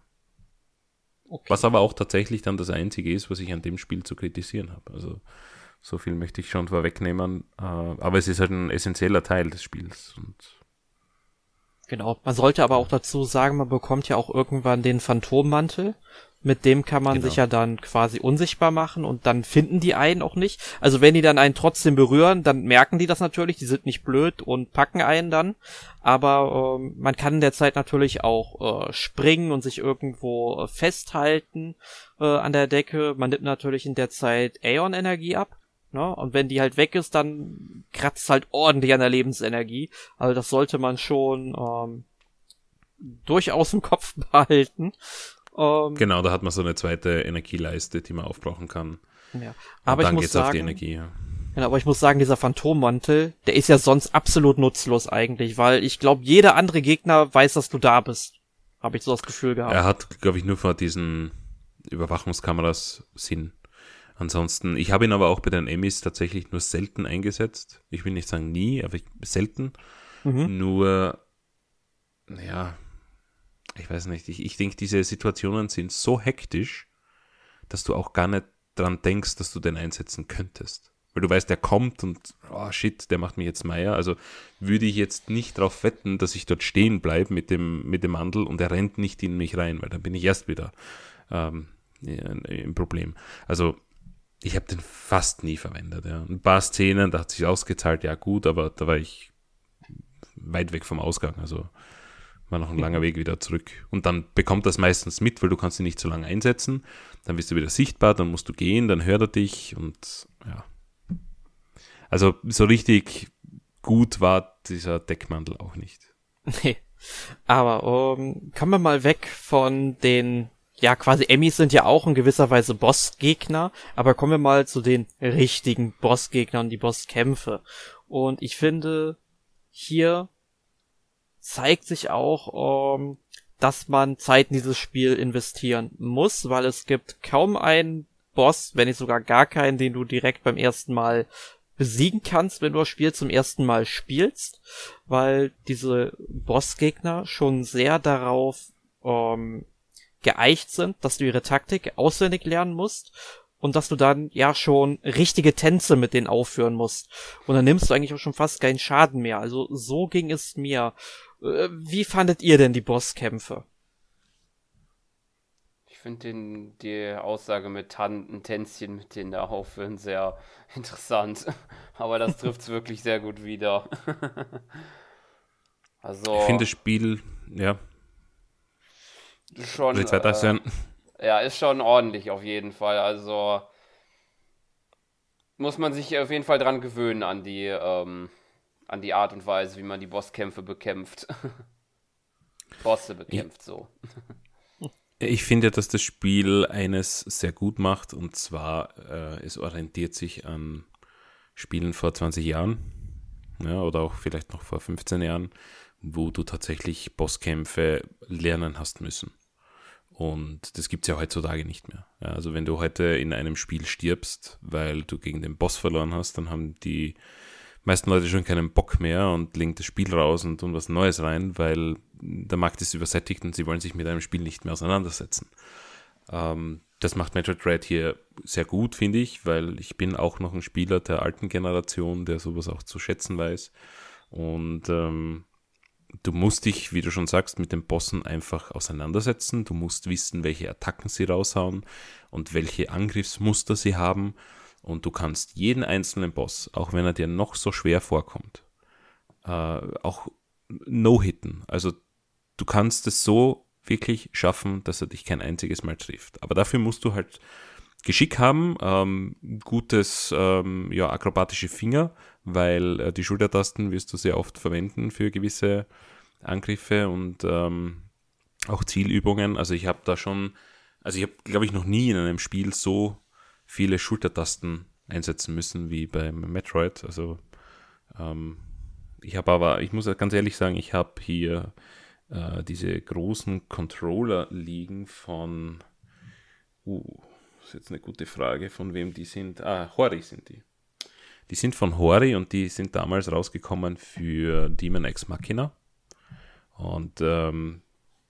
Okay. Was aber auch tatsächlich dann das Einzige ist, was ich an dem Spiel zu kritisieren habe. Also so viel möchte ich schon vorwegnehmen. Äh, aber es ist halt ein essentieller Teil des Spiels. Genau. Man sollte aber auch dazu sagen, man bekommt ja auch irgendwann den Phantommantel. Mit dem kann man genau. sich ja dann quasi unsichtbar machen und dann finden die einen auch nicht. Also wenn die dann einen trotzdem berühren, dann merken die das natürlich, die sind nicht blöd und packen einen dann. Aber ähm, man kann in der Zeit natürlich auch äh, springen und sich irgendwo äh, festhalten äh, an der Decke. Man nimmt natürlich in der Zeit Aeon-Energie ab. Ne? Und wenn die halt weg ist, dann kratzt halt ordentlich an der Lebensenergie. Also das sollte man schon ähm, durchaus im Kopf *laughs* behalten. Ähm, genau, da hat man so eine zweite Energieleiste, die man aufbrauchen kann. Ja. Aber Und dann ich muss sagen, auf die Energie, ja. Genau, aber ich muss sagen, dieser Phantommantel, der ist ja sonst absolut nutzlos eigentlich, weil ich glaube, jeder andere Gegner weiß, dass du da bist. Habe ich so das Gefühl gehabt. Er hat, glaube ich, nur vor diesen Überwachungskameras Sinn. Ansonsten, ich habe ihn aber auch bei den Emmys tatsächlich nur selten eingesetzt. Ich will nicht sagen nie, aber ich, selten. Mhm. Nur, ja, ich weiß nicht, ich, ich denke, diese Situationen sind so hektisch, dass du auch gar nicht dran denkst, dass du den einsetzen könntest. Weil du weißt, der kommt und, oh shit, der macht mich jetzt Meier. Also würde ich jetzt nicht darauf wetten, dass ich dort stehen bleibe mit dem, mit dem Mandel und er rennt nicht in mich rein, weil dann bin ich erst wieder ähm, im Problem. Also ich habe den fast nie verwendet. Ja. Ein paar Szenen, da hat sich ausgezahlt, ja gut, aber da war ich weit weg vom Ausgang. Also war noch ein langer Weg wieder zurück. Und dann bekommt das meistens mit, weil du kannst ihn nicht so lange einsetzen. Dann bist du wieder sichtbar, dann musst du gehen, dann hört er dich und ja. Also so richtig gut war dieser Deckmantel auch nicht. Nee. Aber um, kommen wir mal weg von den, ja quasi Emmys sind ja auch in gewisser Weise Bossgegner, aber kommen wir mal zu den richtigen Bossgegnern, die Bosskämpfe. Und ich finde, hier zeigt sich auch, ähm, dass man Zeit in dieses Spiel investieren muss, weil es gibt kaum einen Boss, wenn nicht sogar gar keinen, den du direkt beim ersten Mal besiegen kannst, wenn du das Spiel zum ersten Mal spielst, weil diese Bossgegner schon sehr darauf ähm, geeicht sind, dass du ihre Taktik auswendig lernen musst und dass du dann ja schon richtige Tänze mit denen aufführen musst. Und dann nimmst du eigentlich auch schon fast keinen Schaden mehr. Also so ging es mir. Äh, wie fandet ihr denn die Bosskämpfe? Ich finde die Aussage mit Tan Tänzchen mit denen da aufhören sehr *laughs* interessant. Aber das trifft es *laughs* wirklich sehr gut wieder. *laughs* also. Ich finde das Spiel, ja. Schon. Äh, ja, ist schon ordentlich auf jeden Fall. Also muss man sich auf jeden Fall dran gewöhnen an die, ähm, an die Art und Weise, wie man die Bosskämpfe bekämpft. *laughs* Bosse bekämpft, so. *laughs* Ich finde, dass das Spiel eines sehr gut macht und zwar, äh, es orientiert sich an Spielen vor 20 Jahren ja, oder auch vielleicht noch vor 15 Jahren, wo du tatsächlich Bosskämpfe lernen hast müssen. Und das gibt es ja heutzutage nicht mehr. Ja, also wenn du heute in einem Spiel stirbst, weil du gegen den Boss verloren hast, dann haben die meisten Leute schon keinen Bock mehr und legen das Spiel raus und tun was Neues rein, weil der Markt ist übersättigt und sie wollen sich mit einem Spiel nicht mehr auseinandersetzen. Ähm, das macht Metroid Dread hier sehr gut, finde ich, weil ich bin auch noch ein Spieler der alten Generation, der sowas auch zu schätzen weiß. Und ähm, du musst dich, wie du schon sagst, mit den Bossen einfach auseinandersetzen. Du musst wissen, welche Attacken sie raushauen und welche Angriffsmuster sie haben. Und du kannst jeden einzelnen Boss, auch wenn er dir noch so schwer vorkommt, äh, auch no-hitten. Also du kannst es so wirklich schaffen, dass er dich kein einziges Mal trifft. Aber dafür musst du halt Geschick haben, ähm, gutes, ähm, ja, akrobatische Finger, weil äh, die Schultertasten wirst du sehr oft verwenden für gewisse Angriffe und ähm, auch Zielübungen. Also ich habe da schon, also ich habe, glaube ich, noch nie in einem Spiel so viele Schultertasten einsetzen müssen wie beim Metroid. Also ähm, ich habe aber, ich muss ganz ehrlich sagen, ich habe hier äh, diese großen Controller liegen von, uh, ist jetzt eine gute Frage, von wem die sind. Ah, Hori sind die. Die sind von Hori und die sind damals rausgekommen für Demon X Machina. Und ähm,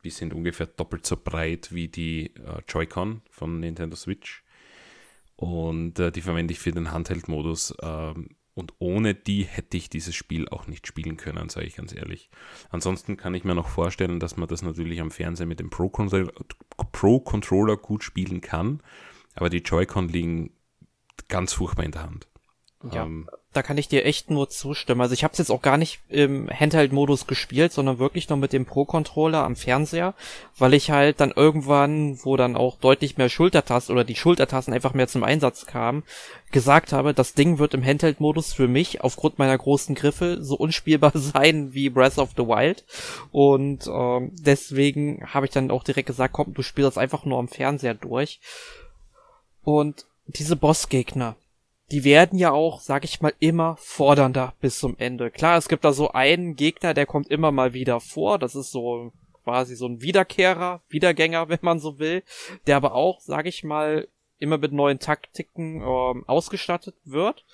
die sind ungefähr doppelt so breit wie die äh, Joy-Con von Nintendo Switch. Und äh, die verwende ich für den Handheld-Modus. Ähm, und ohne die hätte ich dieses Spiel auch nicht spielen können, sage ich ganz ehrlich. Ansonsten kann ich mir noch vorstellen, dass man das natürlich am Fernseher mit dem Pro-Controller Pro gut spielen kann. Aber die Joy-Con liegen ganz furchtbar in der Hand. Ja, ähm, da kann ich dir echt nur zustimmen. Also ich habe es jetzt auch gar nicht im Handheld-Modus gespielt, sondern wirklich nur mit dem Pro-Controller am Fernseher, weil ich halt dann irgendwann, wo dann auch deutlich mehr Schultertasten oder die Schultertasten einfach mehr zum Einsatz kamen, gesagt habe, das Ding wird im Handheld-Modus für mich aufgrund meiner großen Griffe so unspielbar *laughs* sein wie Breath of the Wild. Und ähm, deswegen habe ich dann auch direkt gesagt, komm, du spielst das einfach nur am Fernseher durch. Und diese Bossgegner, die werden ja auch, sag ich mal, immer fordernder bis zum Ende. Klar, es gibt da so einen Gegner, der kommt immer mal wieder vor. Das ist so quasi so ein Wiederkehrer, Wiedergänger, *laughs* wenn man so will, der aber auch, sag ich mal, immer mit neuen Taktiken ähm, ausgestattet wird,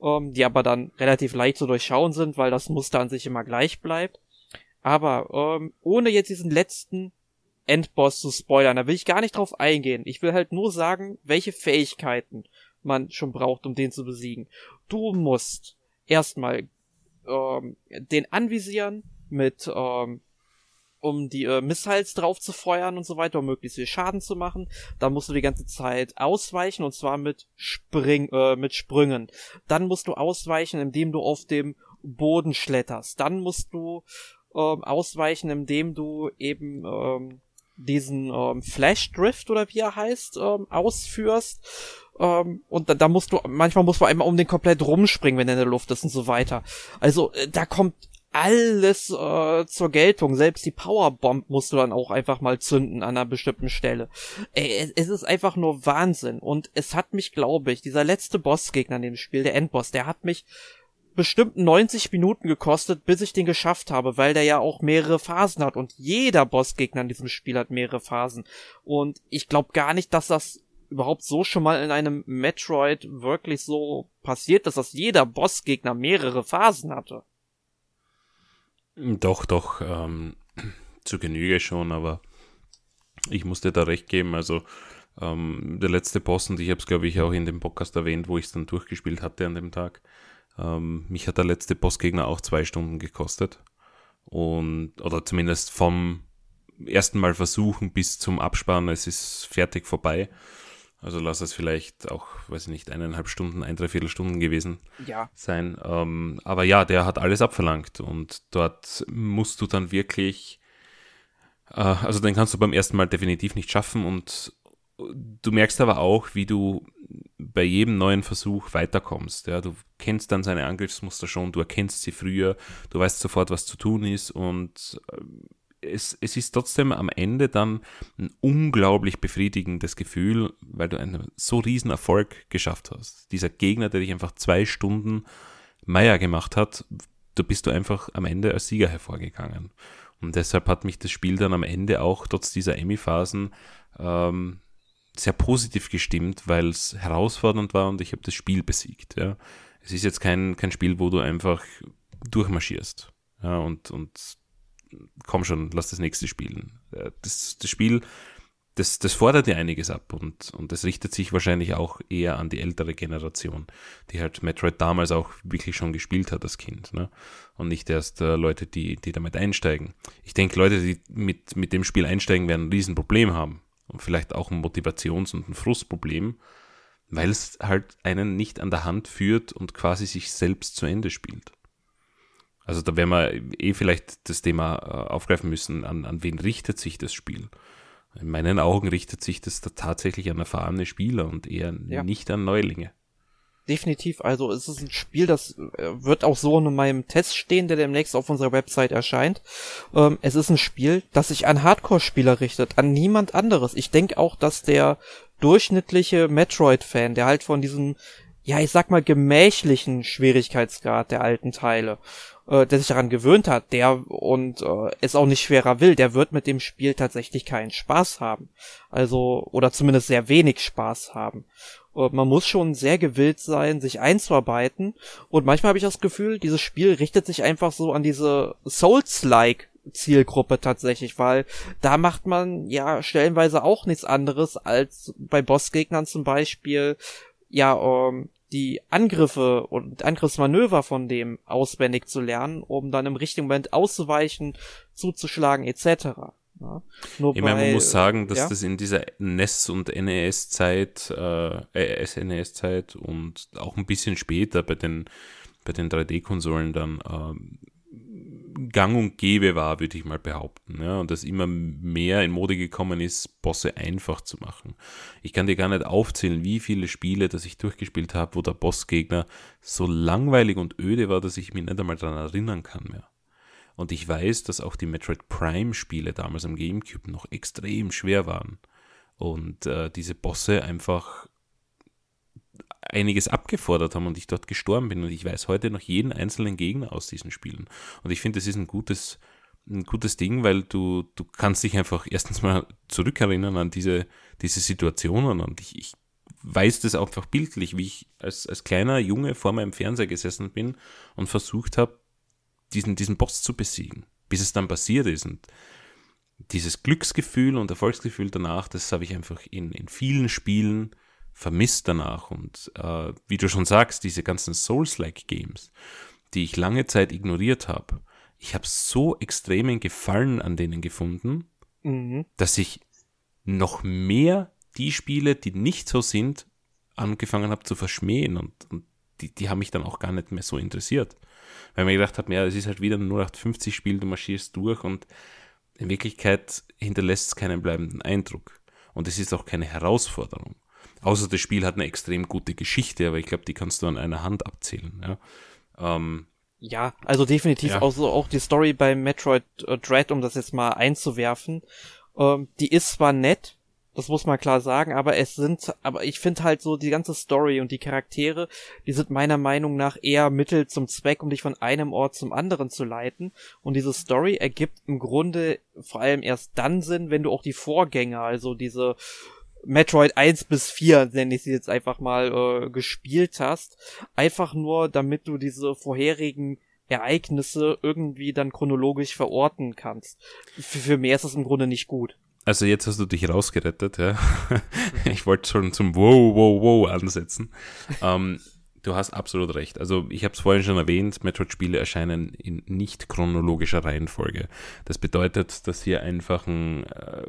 ähm, die aber dann relativ leicht zu durchschauen sind, weil das Muster an sich immer gleich bleibt. Aber ähm, ohne jetzt diesen letzten Endboss zu spoilern. Da will ich gar nicht drauf eingehen. Ich will halt nur sagen, welche Fähigkeiten man schon braucht, um den zu besiegen. Du musst erstmal ähm, den anvisieren mit ähm, um die äh, Missiles drauf zu feuern und so weiter, um möglichst viel Schaden zu machen. Dann musst du die ganze Zeit ausweichen und zwar mit Spring, äh, mit Sprüngen. Dann musst du ausweichen, indem du auf dem Boden schletterst. Dann musst du ähm, ausweichen, indem du eben ähm, diesen ähm, Flash Drift oder wie er heißt, ähm, ausführst. Ähm, und da, da musst du, manchmal musst du einmal um den komplett rumspringen, wenn er in der Luft ist und so weiter. Also äh, da kommt alles äh, zur Geltung. Selbst die Powerbomb musst du dann auch einfach mal zünden an einer bestimmten Stelle. Ey, es ist einfach nur Wahnsinn. Und es hat mich, glaube ich, dieser letzte Bossgegner in dem Spiel, der Endboss, der hat mich bestimmt 90 Minuten gekostet, bis ich den geschafft habe, weil der ja auch mehrere Phasen hat und jeder Bossgegner in diesem Spiel hat mehrere Phasen. Und ich glaube gar nicht, dass das überhaupt so schon mal in einem Metroid wirklich so passiert dass jeder Bossgegner mehrere Phasen hatte. Doch, doch, ähm, zu Genüge schon, aber ich musste da recht geben. Also ähm, der letzte Boss, und ich habe es, glaube ich, auch in dem Podcast erwähnt, wo ich es dann durchgespielt hatte an dem Tag. Ähm, mich hat der letzte Bossgegner auch zwei Stunden gekostet. Und, oder zumindest vom ersten Mal versuchen bis zum Abspannen, es ist fertig vorbei. Also lass es vielleicht auch, weiß ich nicht, eineinhalb Stunden, ein, dreiviertel Stunden gewesen ja. sein. Ähm, aber ja, der hat alles abverlangt und dort musst du dann wirklich, äh, also den kannst du beim ersten Mal definitiv nicht schaffen und du merkst aber auch, wie du bei jedem neuen Versuch weiterkommst. Ja, du kennst dann seine Angriffsmuster schon, du erkennst sie früher, du weißt sofort, was zu tun ist und äh, es, es ist trotzdem am Ende dann ein unglaublich befriedigendes Gefühl, weil du einen so riesen Erfolg geschafft hast. Dieser Gegner, der dich einfach zwei Stunden Meier gemacht hat, da bist du einfach am Ende als Sieger hervorgegangen. Und deshalb hat mich das Spiel dann am Ende auch trotz dieser Emmy-Phasen ähm, sehr positiv gestimmt, weil es herausfordernd war und ich habe das Spiel besiegt. Ja. Es ist jetzt kein, kein Spiel, wo du einfach durchmarschierst. Ja, und, und komm schon, lass das nächste spielen. Das, das Spiel, das, das fordert ja einiges ab und, und das richtet sich wahrscheinlich auch eher an die ältere Generation, die halt Metroid damals auch wirklich schon gespielt hat als Kind. Ne? Und nicht erst äh, Leute, die, die damit einsteigen. Ich denke, Leute, die mit, mit dem Spiel einsteigen, werden ein Riesenproblem haben. Und vielleicht auch ein Motivations- und ein Frustproblem, weil es halt einen nicht an der Hand führt und quasi sich selbst zu Ende spielt. Also da werden wir eh vielleicht das Thema äh, aufgreifen müssen, an, an wen richtet sich das Spiel. In meinen Augen richtet sich das da tatsächlich an erfahrene Spieler und eher ja. nicht an Neulinge. Definitiv, also es ist ein Spiel, das äh, wird auch so in meinem Test stehen, der demnächst auf unserer Website erscheint. Ähm, es ist ein Spiel, das sich an Hardcore-Spieler richtet, an niemand anderes. Ich denke auch, dass der durchschnittliche Metroid-Fan, der halt von diesem, ja, ich sag mal, gemächlichen Schwierigkeitsgrad der alten Teile äh, der sich daran gewöhnt hat, der und äh, es auch nicht schwerer will, der wird mit dem Spiel tatsächlich keinen Spaß haben. Also, oder zumindest sehr wenig Spaß haben. Und man muss schon sehr gewillt sein, sich einzuarbeiten. Und manchmal habe ich das Gefühl, dieses Spiel richtet sich einfach so an diese Souls-like Zielgruppe tatsächlich, weil da macht man ja stellenweise auch nichts anderes als bei Bossgegnern zum Beispiel ja ähm, die Angriffe und Angriffsmanöver von dem auswendig zu lernen, um dann im richtigen Moment auszuweichen, zuzuschlagen etc. Ja, nur ich meine, man muss sagen, dass ja? das in dieser NES und NES-Zeit, äh, äh SNES-Zeit und auch ein bisschen später bei den, bei den 3D-Konsolen dann ähm, gang und gäbe war, würde ich mal behaupten. Ja, und dass immer mehr in Mode gekommen ist, Bosse einfach zu machen. Ich kann dir gar nicht aufzählen, wie viele Spiele, das ich durchgespielt habe, wo der Bossgegner so langweilig und öde war, dass ich mich nicht einmal daran erinnern kann mehr. Und ich weiß, dass auch die Metroid Prime-Spiele damals am GameCube noch extrem schwer waren. Und äh, diese Bosse einfach einiges abgefordert haben und ich dort gestorben bin. Und ich weiß heute noch jeden einzelnen Gegner aus diesen Spielen. Und ich finde, das ist ein gutes, ein gutes Ding, weil du, du kannst dich einfach erstens mal zurückerinnern an diese, diese Situationen und ich, ich weiß das einfach bildlich, wie ich als, als kleiner Junge vor meinem Fernseher gesessen bin und versucht habe, diesen, diesen Boss zu besiegen, bis es dann passiert ist. Und dieses Glücksgefühl und Erfolgsgefühl danach, das habe ich einfach in, in vielen Spielen vermisst danach. Und äh, wie du schon sagst, diese ganzen Souls-like Games, die ich lange Zeit ignoriert habe, ich habe so extremen Gefallen an denen gefunden, mhm. dass ich noch mehr die Spiele, die nicht so sind, angefangen habe zu verschmähen und, und die, die haben mich dann auch gar nicht mehr so interessiert. Weil man gedacht habe, ja, es ist halt wieder ein 0850-Spiel, du marschierst durch und in Wirklichkeit hinterlässt es keinen bleibenden Eindruck. Und es ist auch keine Herausforderung. Außer das Spiel hat eine extrem gute Geschichte, aber ich glaube, die kannst du an einer Hand abzählen. Ja, ähm, ja also definitiv ja. Also auch die Story bei Metroid äh, Dread, um das jetzt mal einzuwerfen, ähm, die ist zwar nett, Das muss man klar sagen, aber es sind, aber ich finde halt so die ganze Story und die Charaktere, die sind meiner Meinung nach eher Mittel zum Zweck, um dich von einem Ort zum anderen zu leiten. Und diese Story ergibt im Grunde vor allem erst dann Sinn, wenn du auch die Vorgänger, also diese Metroid 1 bis 4, nenne ich sie jetzt einfach mal, äh, gespielt hast. Einfach nur, damit du diese vorherigen Ereignisse irgendwie dann chronologisch verorten kannst. Für, für mehr ist das im Grunde nicht gut. Also jetzt hast du dich rausgerettet, ja. *laughs* ich wollte schon zum Wow, wow, wow ansetzen. Ähm, du hast absolut recht. Also ich habe es vorhin schon erwähnt, Metroid-Spiele erscheinen in nicht chronologischer Reihenfolge. Das bedeutet, dass ihr einfach ein, äh,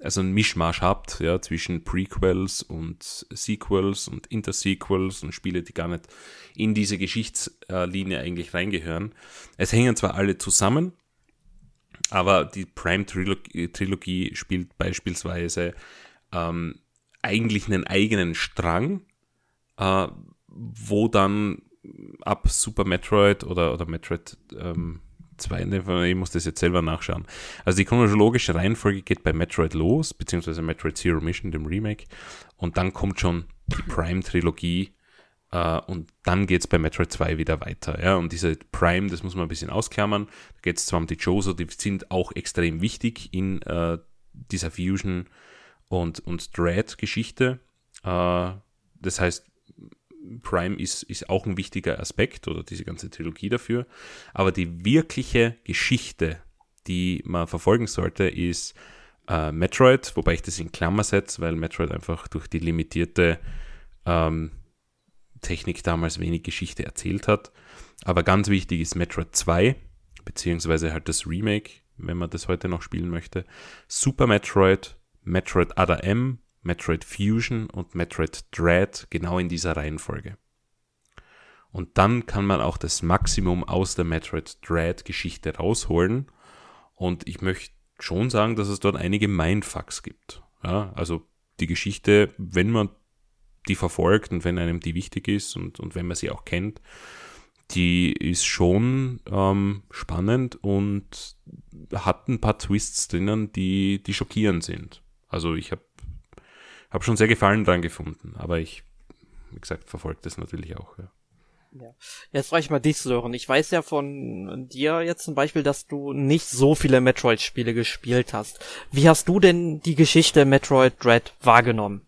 also ein Mischmasch habt, ja, zwischen Prequels und Sequels und Intersequels und Spiele, die gar nicht in diese Geschichtslinie eigentlich reingehören. Es hängen zwar alle zusammen, aber die Prime-Trilogie spielt beispielsweise ähm, eigentlich einen eigenen Strang, äh, wo dann ab Super Metroid oder, oder Metroid ähm, 2, ich muss das jetzt selber nachschauen. Also die chronologische Reihenfolge geht bei Metroid los, beziehungsweise Metroid Zero Mission, dem Remake, und dann kommt schon die Prime-Trilogie Uh, und dann geht es bei Metroid 2 wieder weiter. Ja? Und diese Prime, das muss man ein bisschen ausklammern. Da geht es zwar um die Joso, die sind auch extrem wichtig in uh, dieser Fusion- und, und Dread-Geschichte. Uh, das heißt, Prime ist, ist auch ein wichtiger Aspekt oder diese ganze Trilogie dafür. Aber die wirkliche Geschichte, die man verfolgen sollte, ist Metroid, wobei ich das in Klammer setze, weil Metroid einfach durch die limitierte ähm, Technik damals wenig Geschichte erzählt hat. Aber ganz wichtig ist Metroid 2, beziehungsweise halt das Remake, wenn man das heute noch spielen möchte. Super Metroid, Metroid Other M, Metroid Fusion und Metroid Dread genau in dieser Reihenfolge. Und dann kann man auch das Maximum aus der Metroid Dread Geschichte rausholen. Und ich möchte schon sagen, dass es dort einige Mindfucks gibt. Ja, also die Geschichte, wenn man die verfolgt und wenn einem die wichtig ist und, und wenn man sie auch kennt, die ist schon ähm, spannend und hat ein paar Twists drinnen, die, die schockierend sind. Also ich habe hab schon sehr Gefallen dran gefunden, aber ich, wie gesagt, verfolge das natürlich auch. Ja. Ja. Jetzt frage ich mal dich, Sören. Ich weiß ja von dir jetzt zum Beispiel, dass du nicht so viele Metroid-Spiele gespielt hast. Wie hast du denn die Geschichte Metroid Dread wahrgenommen?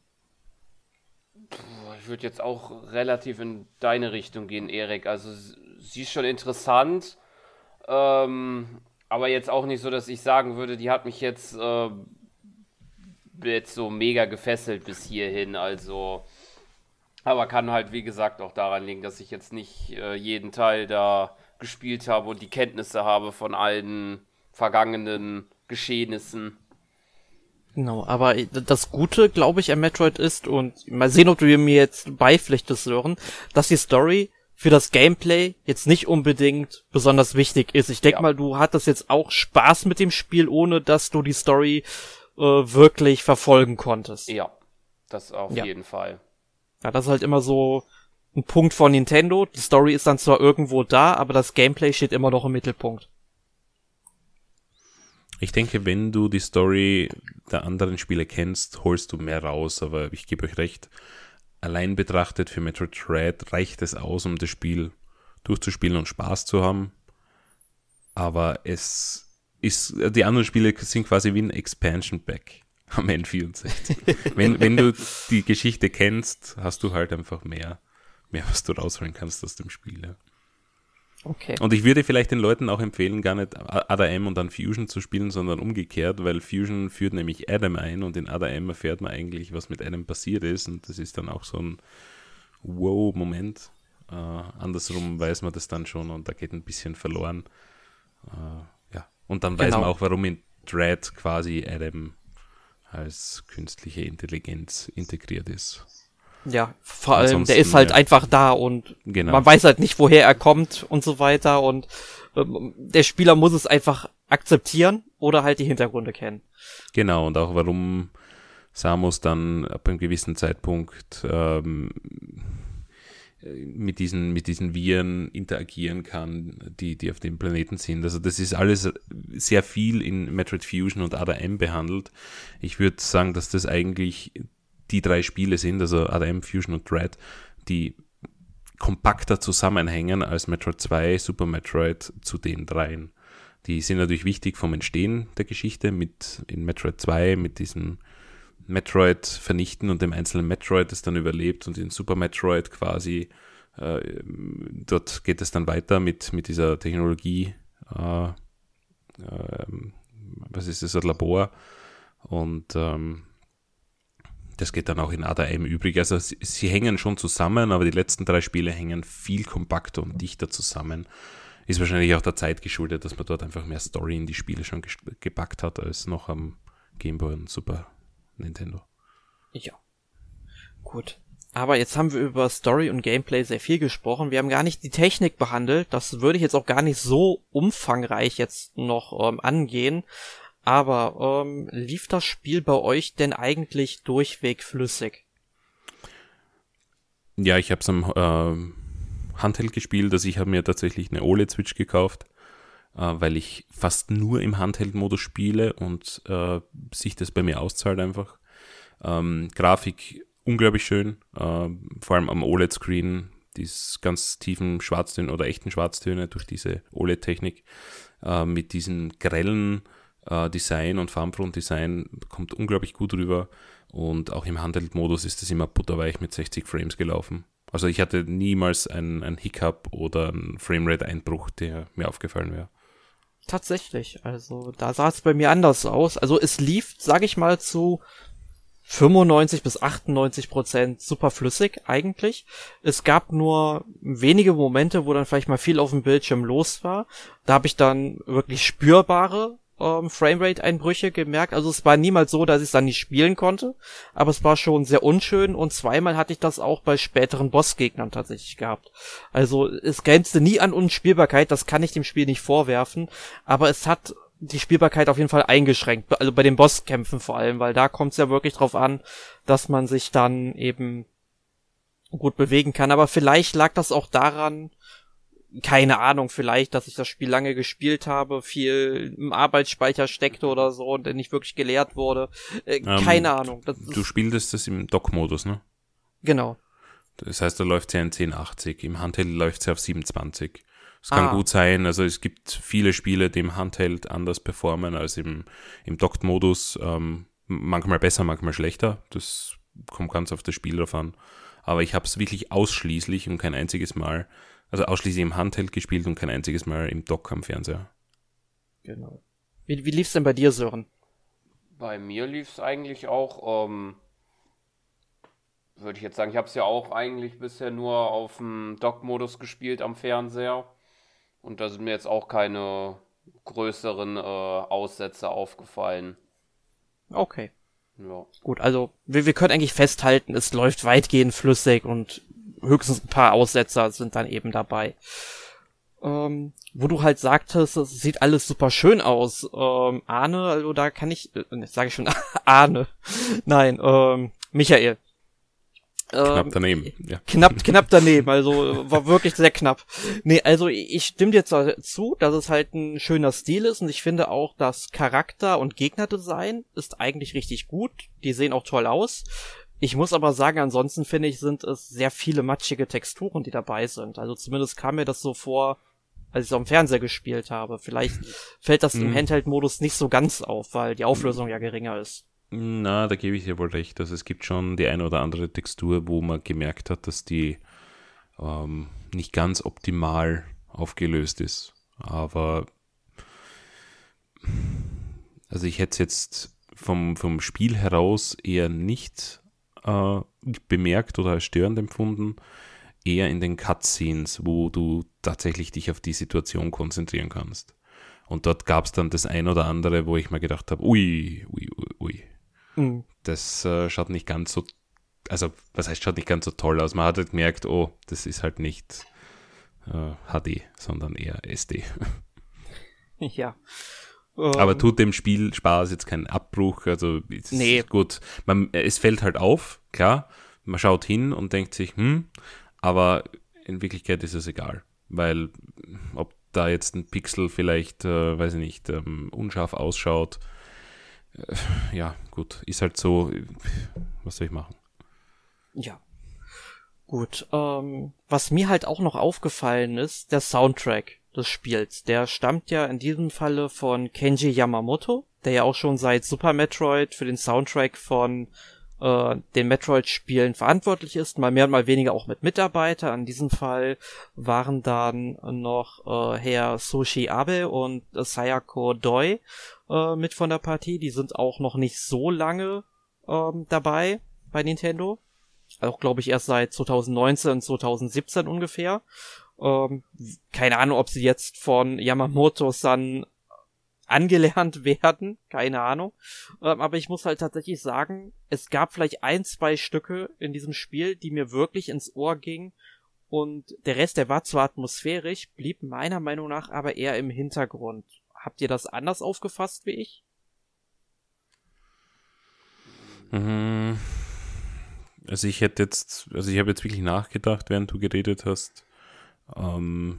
ich würde jetzt auch relativ in deine Richtung gehen, Erik. Also sie ist schon interessant, ähm, aber jetzt auch nicht so, dass ich sagen würde, die hat mich jetzt, äh, jetzt so mega gefesselt bis hierhin. Also, aber kann halt, wie gesagt, auch daran liegen, dass ich jetzt nicht äh, jeden Teil da gespielt habe und die Kenntnisse habe von allen vergangenen Geschehnissen. Genau, aber das Gute, glaube ich, an Metroid ist, und mal sehen, ob du mir jetzt beipflichtest, Sören, dass die Story für das Gameplay jetzt nicht unbedingt besonders wichtig ist. Ich denke ja. mal, du hattest jetzt auch Spaß mit dem Spiel, ohne dass du die Story äh, wirklich verfolgen konntest. Ja, das auf ja. jeden Fall. Ja, das ist halt immer so ein Punkt von Nintendo. Die Story ist dann zwar irgendwo da, aber das Gameplay steht immer noch im Mittelpunkt. Ich denke, wenn du die Story der anderen Spiele kennst, holst du mehr raus, aber ich gebe euch recht, allein betrachtet für Metroid Dread reicht es aus, um das Spiel durchzuspielen und Spaß zu haben. Aber es ist, die anderen Spiele sind quasi wie ein Expansion Pack *laughs* am N64. wenn, wenn du die Geschichte kennst, hast du halt einfach mehr, mehr, was du rausholen kannst aus dem Spiel. Ja. Okay. Und ich würde vielleicht den Leuten auch empfehlen, gar nicht ADM und dann Fusion zu spielen, sondern umgekehrt, weil Fusion führt nämlich Adam ein und in ADM erfährt man eigentlich, was mit Adam passiert ist und das ist dann auch so ein Wow-Moment. Äh, andersrum weiß man das dann schon und da geht ein bisschen verloren. Äh. Und dann genau. weiß man auch, warum in Dread quasi Adam als künstliche Intelligenz integriert ist. Ja, vor allem, Ansonsten, der ist halt ja. einfach da und genau. man weiß halt nicht, woher er kommt und so weiter und ähm, der Spieler muss es einfach akzeptieren oder halt die Hintergründe kennen. Genau, und auch warum Samus dann ab einem gewissen Zeitpunkt ähm, mit diesen, mit diesen Viren interagieren kann, die, die auf dem Planeten sind. Also das ist alles sehr viel in Metroid Fusion und ADM behandelt. Ich würde sagen, dass das eigentlich die drei Spiele sind, also ADM, Fusion und Dread, die kompakter zusammenhängen als Metroid 2, Super Metroid zu den dreien. Die sind natürlich wichtig vom Entstehen der Geschichte mit in Metroid 2 mit diesem Metroid vernichten und dem einzelnen Metroid, das dann überlebt und in Super Metroid quasi äh, dort geht es dann weiter mit, mit dieser Technologie, äh, äh, was ist das, ein Labor und ähm, das geht dann auch in ADM übrig. Also sie, sie, hängen schon zusammen, aber die letzten drei Spiele hängen viel kompakter und dichter zusammen. Ist wahrscheinlich auch der Zeit geschuldet, dass man dort einfach mehr Story in die Spiele schon gepackt hat, als noch am Game Boy und Super Nintendo. Ja. Gut. Aber jetzt haben wir über Story und Gameplay sehr viel gesprochen. Wir haben gar nicht die Technik behandelt. Das würde ich jetzt auch gar nicht so umfangreich jetzt noch ähm, angehen. Aber ähm, lief das Spiel bei euch denn eigentlich durchweg flüssig? Ja, ich habe es am äh, Handheld gespielt. Also ich habe mir tatsächlich eine OLED-Switch gekauft, weil ich fast nur im Handheld-Modus spiele und äh, sich das bei mir auszahlt einfach. Ähm, Grafik unglaublich schön, äh, vor allem am OLED-Screen, diese ganz tiefen Schwarztöne oder echten Schwarztöne durch diese OLED-Technik äh, mit diesem grellen äh, Design und Farmfront-Design kommt unglaublich gut rüber und auch im Handheld-Modus ist es immer butterweich mit 60 Frames gelaufen. Also ich hatte niemals einen, einen Hiccup oder einen Framerate-Einbruch, der mir aufgefallen wäre. Tatsächlich, also da sah es bei mir anders aus. Also es lief, sag ich mal, zu 95 bis 98 Prozent super flüssig eigentlich. Es gab nur wenige Momente, wo dann vielleicht mal viel auf dem Bildschirm los war. Da habe ich dann wirklich spürbare ähm, Framerate-Einbrüche gemerkt. Also es war niemals so, dass ich es dann nicht spielen konnte, aber es war schon sehr unschön und zweimal hatte ich das auch bei späteren Bossgegnern tatsächlich gehabt. Also es grenzte nie an Unspielbarkeit, das kann ich dem Spiel nicht vorwerfen, aber es hat die Spielbarkeit auf jeden Fall eingeschränkt, also bei den Bosskämpfen vor allem, weil da kommt es ja wirklich drauf an, dass man sich dann eben gut bewegen kann. Aber vielleicht lag das auch daran, keine Ahnung, vielleicht, dass ich das Spiel lange gespielt habe, viel im Arbeitsspeicher steckte oder so und nicht wirklich geleert wurde. Äh, ähm, keine Ahnung. Du spieltest das im Dock-Modus, ne? Genau. Das heißt, da läuft ja in 1080, im Handheld läuft sie auf 27. Es kann ah. gut sein, also es gibt viele Spiele, die im Handheld anders performen als im, im Docked-Modus. Ähm, manchmal besser, manchmal schlechter. Das kommt ganz auf das Spiel drauf an. Aber ich habe es wirklich ausschließlich und kein einziges Mal, also ausschließlich im Handheld gespielt und kein einziges Mal im Dock am Fernseher. Genau. Wie, wie lief's denn bei dir, Sören? Bei mir lief es eigentlich auch, ähm, würde ich jetzt sagen, ich habe es ja auch eigentlich bisher nur auf dem Dock-Modus gespielt am Fernseher. Und da sind mir jetzt auch keine größeren äh, Aussätze aufgefallen. Okay. Ja. Gut, also wir, wir können eigentlich festhalten, es läuft weitgehend flüssig und höchstens ein paar Aussetzer sind dann eben dabei. Ähm, wo du halt sagtest, es sieht alles super schön aus. Ähm, Arne, also da kann ich, äh, sage ich schon *laughs* Arne. Nein, ähm, Michael, Knapp ähm, daneben, ja. Knapp, *laughs* knapp daneben, also war wirklich sehr knapp. Nee, also ich stimme dir zu, dass es halt ein schöner Stil ist und ich finde auch, das Charakter- und Gegnerdesign ist eigentlich richtig gut. Die sehen auch toll aus. Ich muss aber sagen, ansonsten finde ich, sind es sehr viele matschige Texturen, die dabei sind. Also zumindest kam mir das so vor, als ich es am Fernseher gespielt habe. Vielleicht fällt das im mhm. Handheld-Modus nicht so ganz auf, weil die Auflösung ja geringer ist. Na, da gebe ich dir wohl recht. Also es gibt schon die eine oder andere Textur, wo man gemerkt hat, dass die ähm, nicht ganz optimal aufgelöst ist. Aber also ich hätte es jetzt vom, vom Spiel heraus eher nicht äh, bemerkt oder als störend empfunden. Eher in den Cutscenes, wo du tatsächlich dich auf die Situation konzentrieren kannst. Und dort gab es dann das ein oder andere, wo ich mir gedacht habe, ui, ui, ui, ui, Mhm. Das äh, schaut nicht ganz so, also was heißt, schaut nicht ganz so toll aus. Man hat halt gemerkt, oh, das ist halt nicht äh, HD, sondern eher SD. *laughs* Ja. Aber ähm. tut dem Spiel Spaß, jetzt keinen Abbruch, also nee. gut. Man, es fällt halt auf, klar. Man schaut hin und denkt sich, hm, aber in Wirklichkeit ist es egal. Weil ob da jetzt ein Pixel vielleicht, äh, weiß ich nicht, ähm, unscharf ausschaut. Äh, ja, gut, ist halt so, was soll ich machen? Ja. Gut, ähm, was mir halt auch noch aufgefallen ist, der Soundtrack des Spiels. Der stammt ja in diesem Falle von Kenji Yamamoto, der ja auch schon seit Super Metroid für den Soundtrack von äh, den Metroid-Spielen verantwortlich ist, mal mehr und mal weniger auch mit Mitarbeiter. In diesem Fall waren dann noch äh, Herr Sushi Abe und äh, Sayako Doi äh, mit von der Partie. Die sind auch noch nicht so lange ähm, dabei bei Nintendo. Auch glaube ich erst seit 2019, 2017 ungefähr. Ähm, keine Ahnung, ob sie jetzt von Yamamoto-san angelernt *laughs* werden, keine Ahnung. Ähm, aber ich muss halt tatsächlich sagen, es gab vielleicht ein, zwei Stücke in diesem Spiel, die mir wirklich ins Ohr gingen. Und der Rest, der war zwar atmosphärisch, blieb meiner Meinung nach aber eher im Hintergrund. Habt ihr das anders aufgefasst wie ich? Mhm. Also ich hätte jetzt, also ich habe jetzt wirklich nachgedacht, während du geredet hast. Ähm,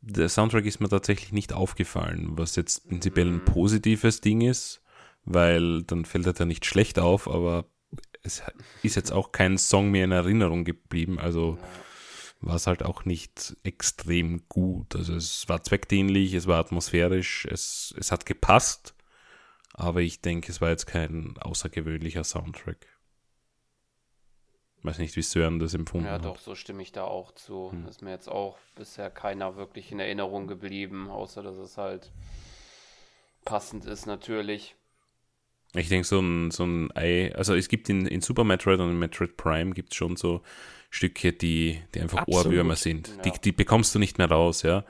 der Soundtrack ist mir tatsächlich nicht aufgefallen, was jetzt prinzipiell ein positives Ding ist, weil dann fällt er da nicht schlecht auf, aber es ist jetzt auch kein Song mehr in Erinnerung geblieben, also war es halt auch nicht extrem gut. Also es war zweckdienlich, es war atmosphärisch, es, es hat gepasst, aber ich denke, es war jetzt kein außergewöhnlicher Soundtrack. Weiß nicht, wie Sören das empfunden ja, hat. Ja, doch, so stimme ich da auch zu. Hm. Ist mir jetzt auch bisher keiner wirklich in Erinnerung geblieben, außer dass es halt passend ist natürlich. Ich denke, so ein, so ein Ei, also es gibt in, in Super Metroid und in Metroid Prime gibt es schon so Stücke, die, die einfach Absolut. Ohrwürmer sind. Ja. Die, die bekommst du nicht mehr raus, ja.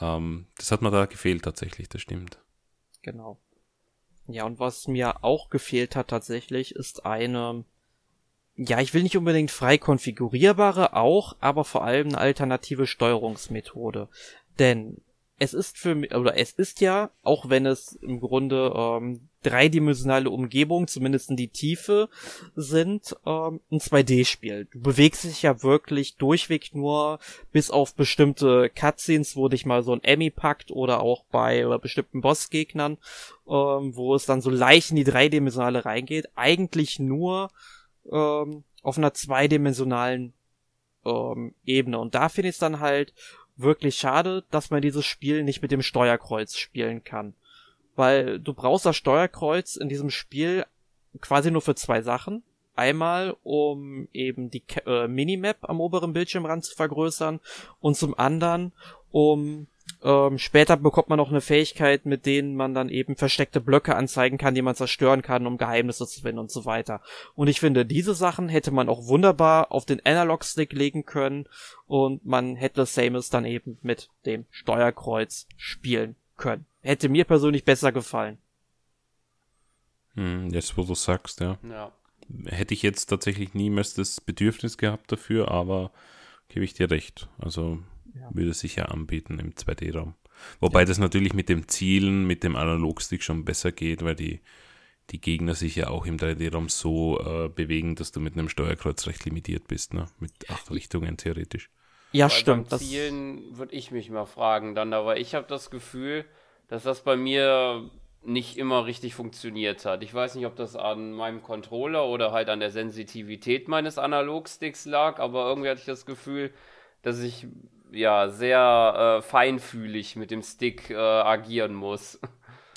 Ähm, das hat mir da gefehlt tatsächlich, das stimmt. Genau. Ja, und was mir auch gefehlt hat tatsächlich, ist eine ja, ich will nicht unbedingt frei konfigurierbare auch, aber vor allem eine alternative Steuerungsmethode. Denn es ist für mich, oder es ist ja, auch wenn es im Grunde ähm, dreidimensionale Umgebungen, zumindest in die Tiefe, sind, ähm, ein 2D-Spiel. Du bewegst dich ja wirklich durchweg nur bis auf bestimmte Cutscenes, wo dich mal so ein Emmy packt oder auch bei bestimmten Bossgegnern, ähm, wo es dann so leicht in die dreidimensionale reingeht. Eigentlich nur ähm, auf einer zweidimensionalen ähm, Ebene. Und da finde ich es dann halt wirklich schade, dass man dieses Spiel nicht mit dem Steuerkreuz spielen kann. Weil du brauchst das Steuerkreuz in diesem Spiel quasi nur für zwei Sachen. Einmal, um eben die äh, Minimap am oberen Bildschirmrand zu vergrößern und zum anderen, um ähm, später bekommt man noch eine Fähigkeit, mit denen man dann eben versteckte Blöcke anzeigen kann, die man zerstören kann, um Geheimnisse zu finden und so weiter. Und ich finde, diese Sachen hätte man auch wunderbar auf den Analog-Stick legen können und man hätte Samus dann eben mit dem Steuerkreuz spielen können. Hätte mir persönlich besser gefallen. Hm, jetzt, wo du sagst, ja. ja. Hätte ich jetzt tatsächlich niemals das Bedürfnis gehabt dafür, aber gebe ich dir recht. Also ja. würde sich ja anbieten im 2D-Raum. Wobei ja. das natürlich mit dem Zielen, mit dem Analogstick schon besser geht, weil die, die Gegner sich ja auch im 3D-Raum so äh, bewegen, dass du mit einem Steuerkreuz recht limitiert bist, ne? Mit acht Richtungen theoretisch. Ja, Weil stimmt. Beim Zielen würde ich mich mal fragen dann, aber ich habe das Gefühl, dass das bei mir nicht immer richtig funktioniert hat. Ich weiß nicht, ob das an meinem Controller oder halt an der Sensitivität meines Analogsticks lag, aber irgendwie hatte ich das Gefühl, dass ich ja sehr äh, feinfühlig mit dem Stick äh, agieren muss.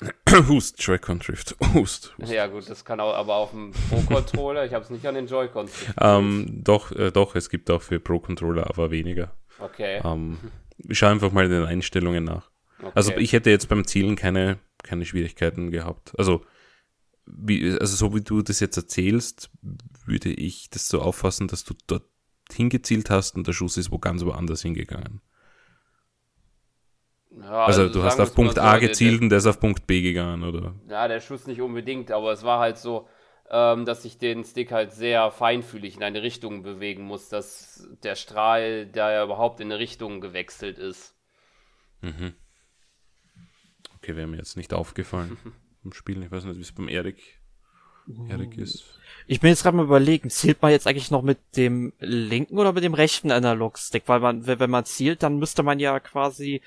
*coughs* Hust, Joy-Con Drift. *coughs* Hust, Hust. Ja gut, das kann auch, aber auf dem Pro-Controller, ich habe es nicht an den Joy-Cons. Ähm, doch, äh, doch, es gibt auch für Pro-Controller, aber weniger. Okay. Ähm, ich schaue einfach mal in den Einstellungen nach. Okay. Also ich hätte jetzt beim Zielen keine, keine Schwierigkeiten gehabt. Also, wie, also so wie du das jetzt erzählst, würde ich das so auffassen, dass du dort hingezielt hast und der Schuss ist wo ganz woanders hingegangen. Ja, also, also, du hast auf Punkt so, A gezielt der, und der ist auf Punkt B gegangen, oder? Ja, der Schuss nicht unbedingt, aber es war halt so, ähm, dass ich den Stick halt sehr feinfühlig in eine Richtung bewegen muss, dass der Strahl da ja überhaupt in eine Richtung gewechselt ist. Mhm. Okay, wäre mir jetzt nicht aufgefallen *laughs* im Spiel. Ich weiß nicht, wie es beim Erik, Erik ist. Ich bin jetzt gerade mal überlegen, zielt man jetzt eigentlich noch mit dem linken oder mit dem rechten Analogstick? Weil man, wenn man zielt, dann müsste man ja quasi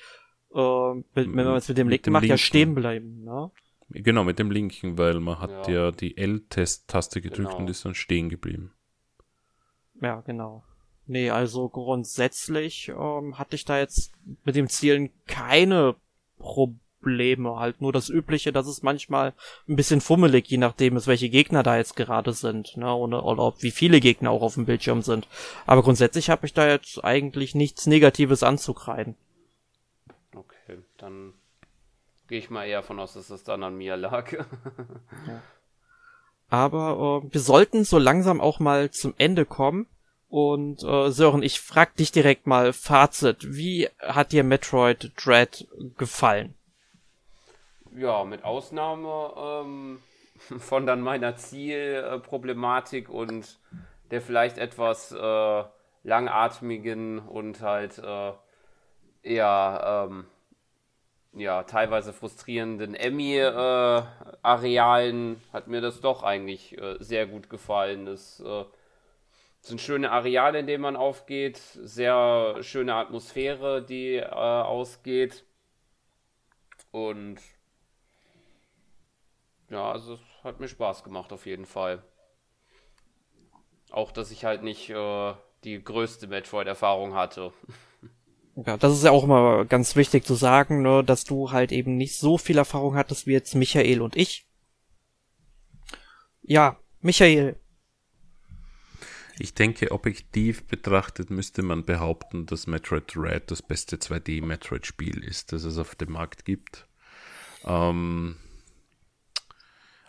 äh, wenn man es mit dem linken macht, ja stehen bleiben, ne? Genau, mit dem linken, weil man hat ja, ja die L-Taste gedrückt genau. und ist dann stehen geblieben. Ja, genau. Nee, also grundsätzlich ähm, hatte ich da jetzt mit dem Zielen keine Probleme. Halt nur das Übliche, dass es manchmal ein bisschen fummelig, je nachdem ist, welche Gegner da jetzt gerade sind, ne? Oder, oder ob wie viele Gegner auch auf dem Bildschirm sind. Aber grundsätzlich habe ich da jetzt eigentlich nichts Negatives anzukreiden. Okay, dann gehe ich mal eher von aus, dass es dann an mir lag. *laughs* ja. Aber äh, wir sollten so langsam auch mal zum Ende kommen. Und äh, Sören, ich frag dich direkt mal Fazit. Wie hat dir Metroid Dread gefallen? Ja, mit Ausnahme ähm, von dann meiner Zielproblematik und der vielleicht etwas äh, langatmigen und halt äh, eher ähm, ja, teilweise frustrierenden Emmy-Arealen äh, hat mir das doch eigentlich äh, sehr gut gefallen. Das äh, sind schöne Areale, in denen man aufgeht, sehr schöne Atmosphäre, die äh, ausgeht. Und ja, also es hat mir Spaß gemacht auf jeden Fall. Auch, dass ich halt nicht äh, die größte Metroid-Erfahrung hatte. *laughs* Ja, das ist ja auch immer ganz wichtig zu sagen, ne, dass du halt eben nicht so viel Erfahrung hattest wie jetzt Michael und ich. Ja, Michael. Ich denke, objektiv betrachtet müsste man behaupten, dass Metroid Red das beste 2D-Metroid-Spiel ist, das es auf dem Markt gibt. Ähm,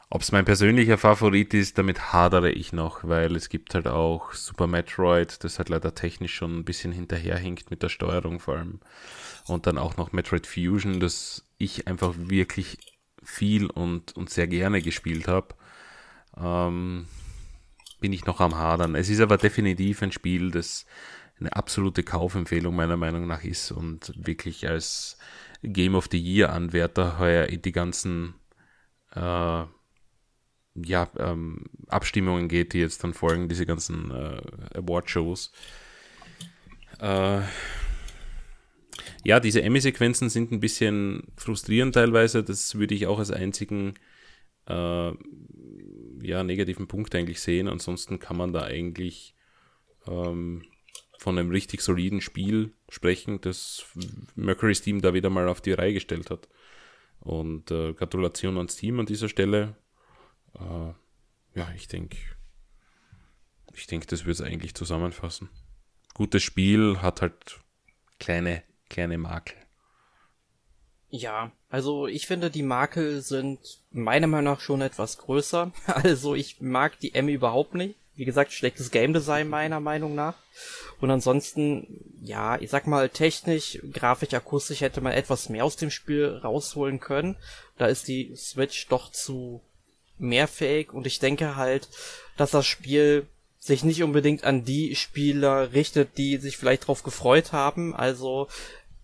ob es mein persönlicher Favorit ist, damit hadere ich noch, weil es gibt halt auch Super Metroid, das halt leider technisch schon ein bisschen hinterherhinkt mit der Steuerung vor allem. Und dann auch noch Metroid Fusion, das ich einfach wirklich viel und, und sehr gerne gespielt habe. Ähm, bin ich noch am Hadern. Es ist aber definitiv ein Spiel, das eine absolute Kaufempfehlung meiner Meinung nach ist und wirklich als Game of the Year Anwärter heuer in die ganzen äh, ja, ähm, Abstimmungen geht, die jetzt dann folgen, diese ganzen äh, Award-Shows. Äh, ja, diese Emmy-Sequenzen sind ein bisschen frustrierend teilweise. Das würde ich auch als einzigen äh, ja, negativen Punkt eigentlich sehen. Ansonsten kann man da eigentlich ähm, von einem richtig soliden Spiel sprechen, das Mercury's Team da wieder mal auf die Reihe gestellt hat. Und äh, Gratulation ans Team an dieser Stelle äh, ja, ich denke, ich denke, das wird es eigentlich zusammenfassen. Gutes Spiel hat halt kleine, kleine Makel. Ja, also ich finde, die Makel sind meiner Meinung nach schon etwas größer. *laughs* Also ich mag die M überhaupt nicht. Wie gesagt, schlechtes Game Design meiner Meinung nach. Und ansonsten, ja, ich sag mal, technisch, grafisch, akustisch hätte man etwas mehr aus dem Spiel rausholen können. Da ist die Switch doch zu mehrfähig und ich denke halt, dass das Spiel sich nicht unbedingt an die Spieler richtet, die sich vielleicht drauf gefreut haben. Also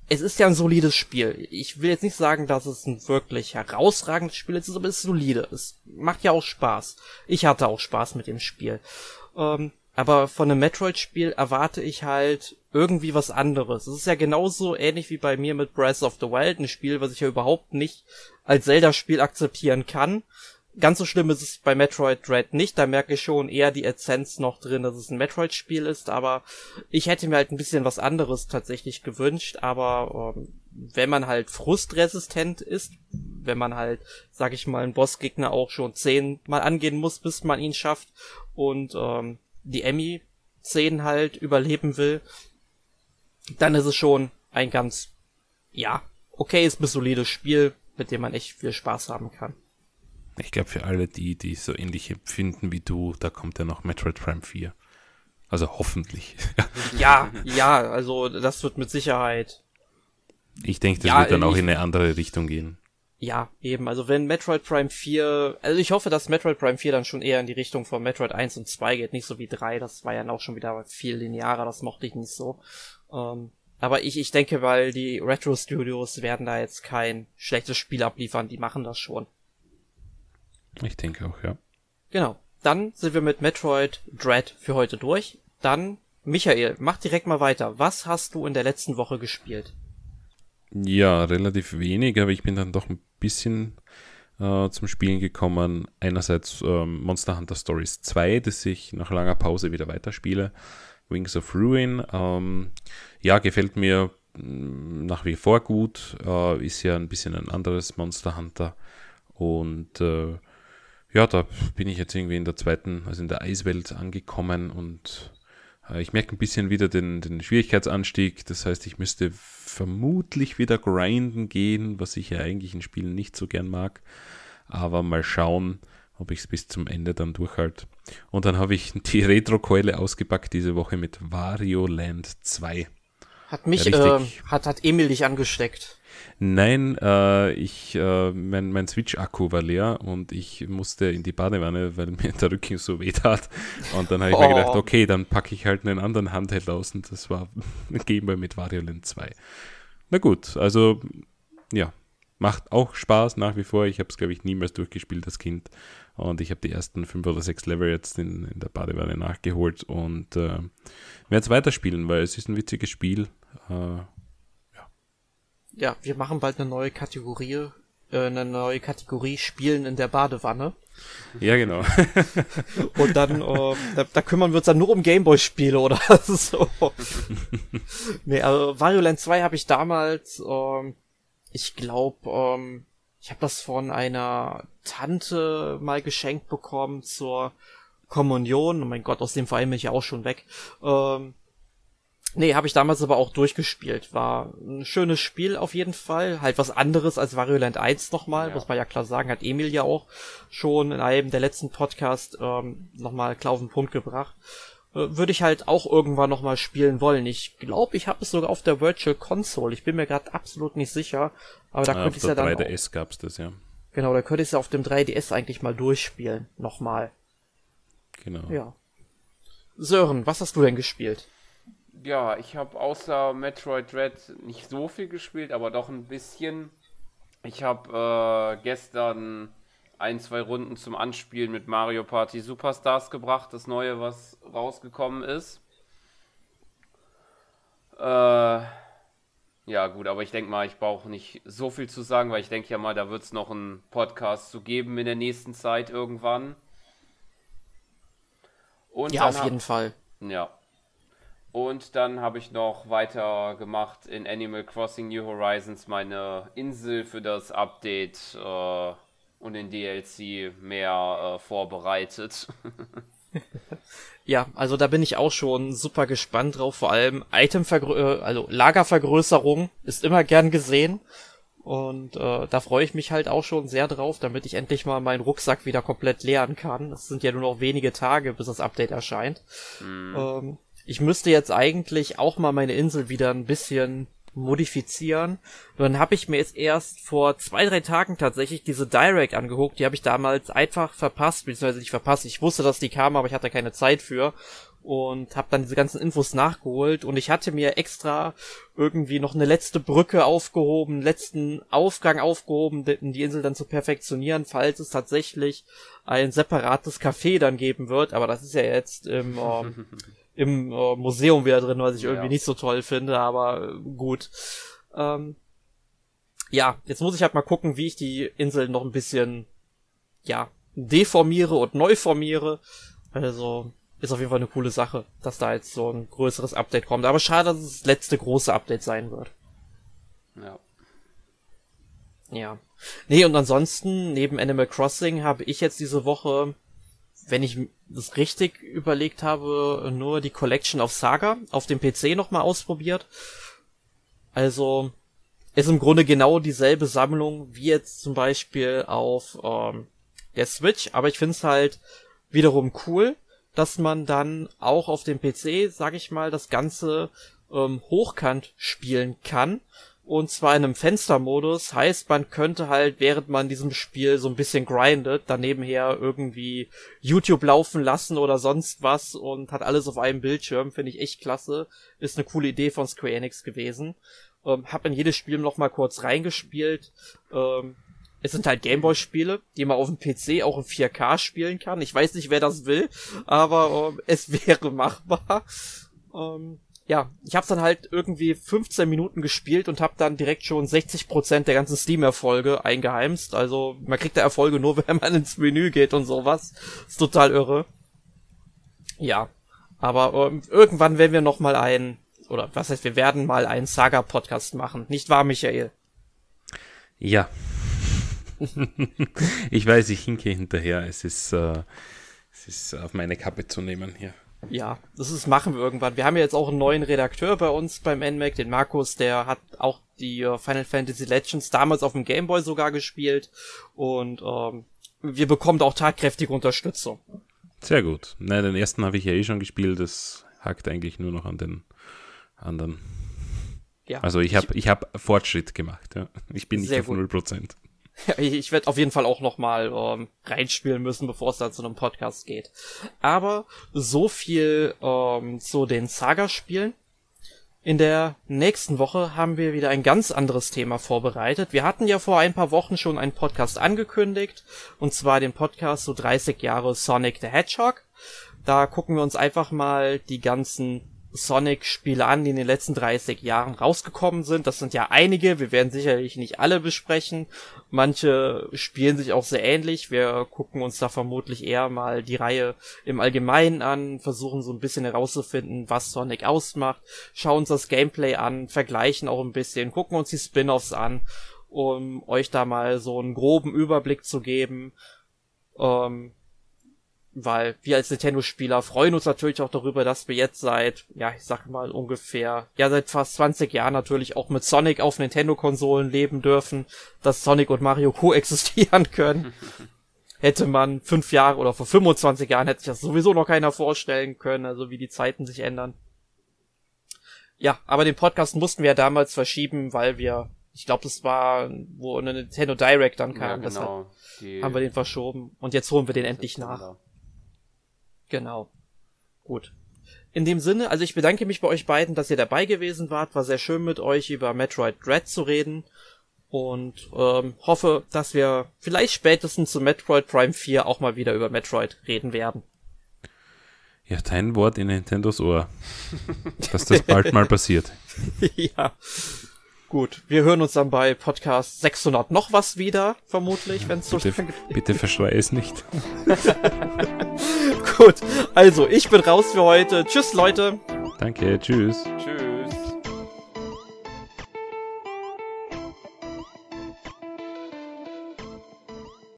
es ist ja ein solides Spiel. Ich will jetzt nicht sagen, dass es ein wirklich herausragendes Spiel ist, aber es ist solide. Es macht ja auch Spaß. Ich hatte auch Spaß mit dem Spiel. Ähm, aber von einem Metroid-Spiel erwarte ich halt irgendwie was anderes. Es ist ja genauso ähnlich wie bei mir mit Breath of the Wild, ein Spiel, was ich ja überhaupt nicht als Zelda-Spiel akzeptieren kann. Ganz so schlimm ist es bei Metroid Dread nicht, da merke ich schon eher die Essenz noch drin, dass es ein Metroid-Spiel ist, aber ich hätte mir halt ein bisschen was anderes tatsächlich gewünscht, aber ähm, wenn man halt frustresistent ist, wenn man halt, sag ich mal, einen Bossgegner auch schon zehnmal angehen muss, bis man ihn schafft und ähm, die Emmy zehn halt überleben will, dann ist es schon ein ganz, ja, okay, ist ein solides Spiel, mit dem man echt viel Spaß haben kann. Ich glaube, für alle die, die so ähnlich empfinden wie du, da kommt ja noch Metroid Prime 4. Also hoffentlich. *laughs* ja, ja, also das wird mit Sicherheit. Ich denke, das ja, wird dann auch in eine andere Richtung gehen. Ja, eben. Also wenn Metroid Prime 4, also ich hoffe, dass Metroid Prime 4 dann schon eher in die Richtung von Metroid 1 und 2 geht, nicht so wie 3. Das war ja auch schon wieder viel linearer, das mochte ich nicht so. Ähm, aber ich, ich denke, weil die Retro Studios werden da jetzt kein schlechtes Spiel abliefern, die machen das schon. Ich denke auch, ja. Genau. Dann sind wir mit Metroid Dread für heute durch. Dann, Michael, mach direkt mal weiter. Was hast du in der letzten Woche gespielt? Ja, relativ wenig, aber ich bin dann doch ein bisschen äh, zum Spielen gekommen. Einerseits ähm, Monster Hunter Stories 2, das ich nach langer Pause wieder weiterspiele. Wings of Ruin. Ähm, ja, gefällt mir mm, nach wie vor gut. Äh, ist ja ein bisschen ein anderes Monster Hunter. Und äh, ja, da bin ich jetzt irgendwie in der zweiten, also in der Eiswelt angekommen und äh, ich merke ein bisschen wieder den, den Schwierigkeitsanstieg. Das heißt, ich müsste vermutlich wieder grinden gehen, was ich ja eigentlich in Spielen nicht so gern mag. Aber mal schauen, ob ich es bis zum Ende dann durchhalte. Und dann habe ich die Retro-Keule ausgepackt diese Woche mit Wario Land 2. Hat mich, ja, äh, hat, hat Emil dich angesteckt. Nein, äh, ich, äh, mein, mein Switch-Akku war leer und ich musste in die Badewanne, weil mir der Rücken so weh tat. Und dann habe ich oh. mir gedacht, okay, dann packe ich halt einen anderen Handheld aus und das war *laughs* Game Boy mit Wario Land 2. Na gut, also ja, macht auch Spaß nach wie vor. Ich habe es, glaube ich, niemals durchgespielt als Kind. Und ich habe die ersten fünf oder sechs Level jetzt in, in der Badewanne nachgeholt und äh, werde es weiterspielen, weil es ist ein witziges Spiel. Äh, ja, wir machen bald eine neue Kategorie, äh, eine neue Kategorie Spielen in der Badewanne. Ja, genau. *laughs* Und dann, äh, da, da kümmern wir uns dann nur um Gameboy-Spiele oder *laughs* so. *laughs* nee, also Wario Land 2 habe ich damals, ähm, ich glaube, ähm, ich habe das von einer Tante mal geschenkt bekommen zur Kommunion. Oh mein Gott, aus dem Verein bin ich ja auch schon weg. Ähm, Nee, habe ich damals aber auch durchgespielt. War ein schönes Spiel auf jeden Fall. Halt was anderes als Wario Land 1 nochmal, ja. muss man ja klar sagen. Hat Emil ja auch schon in einem der letzten Podcasts ähm, nochmal klar auf den Punkt gebracht. Äh, Würde ich halt auch irgendwann nochmal spielen wollen. Ich glaube, ich habe es sogar auf der Virtual Console. Ich bin mir gerade absolut nicht sicher. Aber da ja, könnte ich ja dann. Auf 3DS gab's das, ja. Genau, da könnte ich es ja auf dem 3DS eigentlich mal durchspielen. Nochmal. Genau. Ja. Sören, was hast du denn gespielt? Ja, ich habe außer Metroid Dread nicht so viel gespielt, aber doch ein bisschen. Ich habe äh, gestern ein, zwei Runden zum Anspielen mit Mario Party Superstars gebracht, das neue, was rausgekommen ist. Äh, ja, gut, aber ich denke mal, ich brauche nicht so viel zu sagen, weil ich denke ja mal, da wird es noch einen Podcast zu geben in der nächsten Zeit irgendwann. Und ja, auf jeden Fall. Ja, und dann habe ich noch weiter gemacht in Animal Crossing New Horizons meine Insel für das Update äh, und den DLC mehr äh, vorbereitet. *laughs* ja, also da bin ich auch schon super gespannt drauf. Vor allem Itemvergrö äh, also Lagervergrößerung ist immer gern gesehen. Und äh, da freue ich mich halt auch schon sehr drauf, damit ich endlich mal meinen Rucksack wieder komplett leeren kann. Es sind ja nur noch wenige Tage, bis das Update erscheint. Mhm. Ähm, ich müsste jetzt eigentlich auch mal meine Insel wieder ein bisschen modifizieren. Dann habe ich mir jetzt erst vor zwei, drei Tagen tatsächlich diese Direct angeguckt. Die habe ich damals einfach verpasst, beziehungsweise nicht verpasst. Ich wusste, dass die kam, aber ich hatte keine Zeit für. Und habe dann diese ganzen Infos nachgeholt. Und ich hatte mir extra irgendwie noch eine letzte Brücke aufgehoben, letzten Aufgang aufgehoben, die Insel dann zu perfektionieren, falls es tatsächlich ein separates Café dann geben wird. Aber das ist ja jetzt im... Ähm, *laughs* im äh, Museum wieder drin, was ich irgendwie nicht so toll finde, aber äh, gut. Ähm, ja, jetzt muss ich halt mal gucken, wie ich die Insel noch ein bisschen, ja, deformiere und neu formiere. Also, ist auf jeden Fall eine coole Sache, dass da jetzt so ein größeres Update kommt. Aber schade, dass es das letzte große Update sein wird. Ja. Ja. Nee, und ansonsten, neben Animal Crossing habe ich jetzt diese Woche wenn ich das richtig überlegt habe, nur die Collection of Saga auf dem PC nochmal ausprobiert. Also ist im Grunde genau dieselbe Sammlung wie jetzt zum Beispiel auf ähm, der Switch, aber ich finde es halt wiederum cool, dass man dann auch auf dem PC, sag ich mal, das Ganze ähm, hochkant spielen kann und zwar in einem Fenstermodus. Heißt, man könnte halt, während man diesem Spiel so ein bisschen grindet, daneben her irgendwie YouTube laufen lassen oder sonst was und hat alles auf einem Bildschirm. Finde ich echt klasse. Ist eine coole Idee von Square Enix gewesen. Ähm, hab in jedes Spiel noch mal kurz reingespielt. Ähm, es sind halt Gameboy-Spiele, die man auf dem PC auch in 4K spielen kann. Ich weiß nicht, wer das will, aber ähm, es *laughs* wäre machbar. Ähm, ja, ich habe dann halt irgendwie 15 Minuten gespielt und habe dann direkt schon 60% der ganzen Steam-Erfolge eingeheimst. Also man kriegt da Erfolge nur, *laughs* wenn man ins Menü geht und sowas. Ist total irre. Ja, aber ähm, irgendwann werden wir noch mal ein oder was heißt, wir werden mal einen Saga-Podcast machen. Nicht wahr, Michael? Ja. *laughs* ich weiß, ich hinke hinterher. Es ist, äh, es ist auf meine Kappe zu nehmen hier. Ja, das ist, machen wir irgendwann. Wir haben ja jetzt auch einen neuen Redakteur bei uns beim NMAC, den Markus, der hat auch die uh, Final Fantasy Legends damals auf dem Gameboy sogar gespielt und ähm, wir bekommen auch tatkräftige Unterstützung. Sehr gut. Nein, den ersten habe ich ja eh schon gespielt, das hakt eigentlich nur noch an den anderen. Ja, also ich habe ich hab Fortschritt gemacht, ja. Ich bin nicht auf gut. 0%. Ich werde auf jeden Fall auch noch mal ähm, reinspielen müssen, bevor es dann zu einem Podcast geht. Aber so viel ähm, zu den Saga-Spielen. In der nächsten Woche haben wir wieder ein ganz anderes Thema vorbereitet. Wir hatten ja vor ein paar Wochen schon einen Podcast angekündigt, und zwar den Podcast so 30 Jahre Sonic the Hedgehog. Da gucken wir uns einfach mal die ganzen Sonic-Spiele an, die in den letzten 30 Jahren rausgekommen sind. Das sind ja einige, wir werden sicherlich nicht alle besprechen. Manche spielen sich auch sehr ähnlich. Wir gucken uns da vermutlich eher mal die Reihe im Allgemeinen an, versuchen so ein bisschen herauszufinden, was Sonic ausmacht, schauen uns das Gameplay an, vergleichen auch ein bisschen, gucken uns die Spin-offs an, um euch da mal so einen groben Überblick zu geben. Ähm, weil wir als Nintendo-Spieler freuen uns natürlich auch darüber, dass wir jetzt seit, ja, ich sag mal ungefähr, ja, seit fast 20 Jahren natürlich auch mit Sonic auf Nintendo-Konsolen leben dürfen, dass Sonic und Mario koexistieren können. *laughs* hätte man fünf Jahre oder vor 25 Jahren hätte sich das sowieso noch keiner vorstellen können, also wie die Zeiten sich ändern. Ja, aber den Podcast mussten wir ja damals verschieben, weil wir, ich glaube, das war, wo eine Nintendo Direct dann kam, ja, genau. deshalb haben wir den verschoben und jetzt holen wir den endlich nach. Genau. Gut. In dem Sinne, also ich bedanke mich bei euch beiden, dass ihr dabei gewesen wart. War sehr schön mit euch über Metroid Dread zu reden. Und ähm, hoffe, dass wir vielleicht spätestens zu Metroid Prime 4 auch mal wieder über Metroid reden werden. Ja, dein Wort in Nintendos Ohr. dass das bald mal passiert. *laughs* ja. Gut, wir hören uns dann bei Podcast 600 noch was wieder, vermutlich, wenn es so bitte, bitte verschrei es nicht. *laughs* Gut, also ich bin raus für heute. Tschüss, Leute. Danke, tschüss. Tschüss.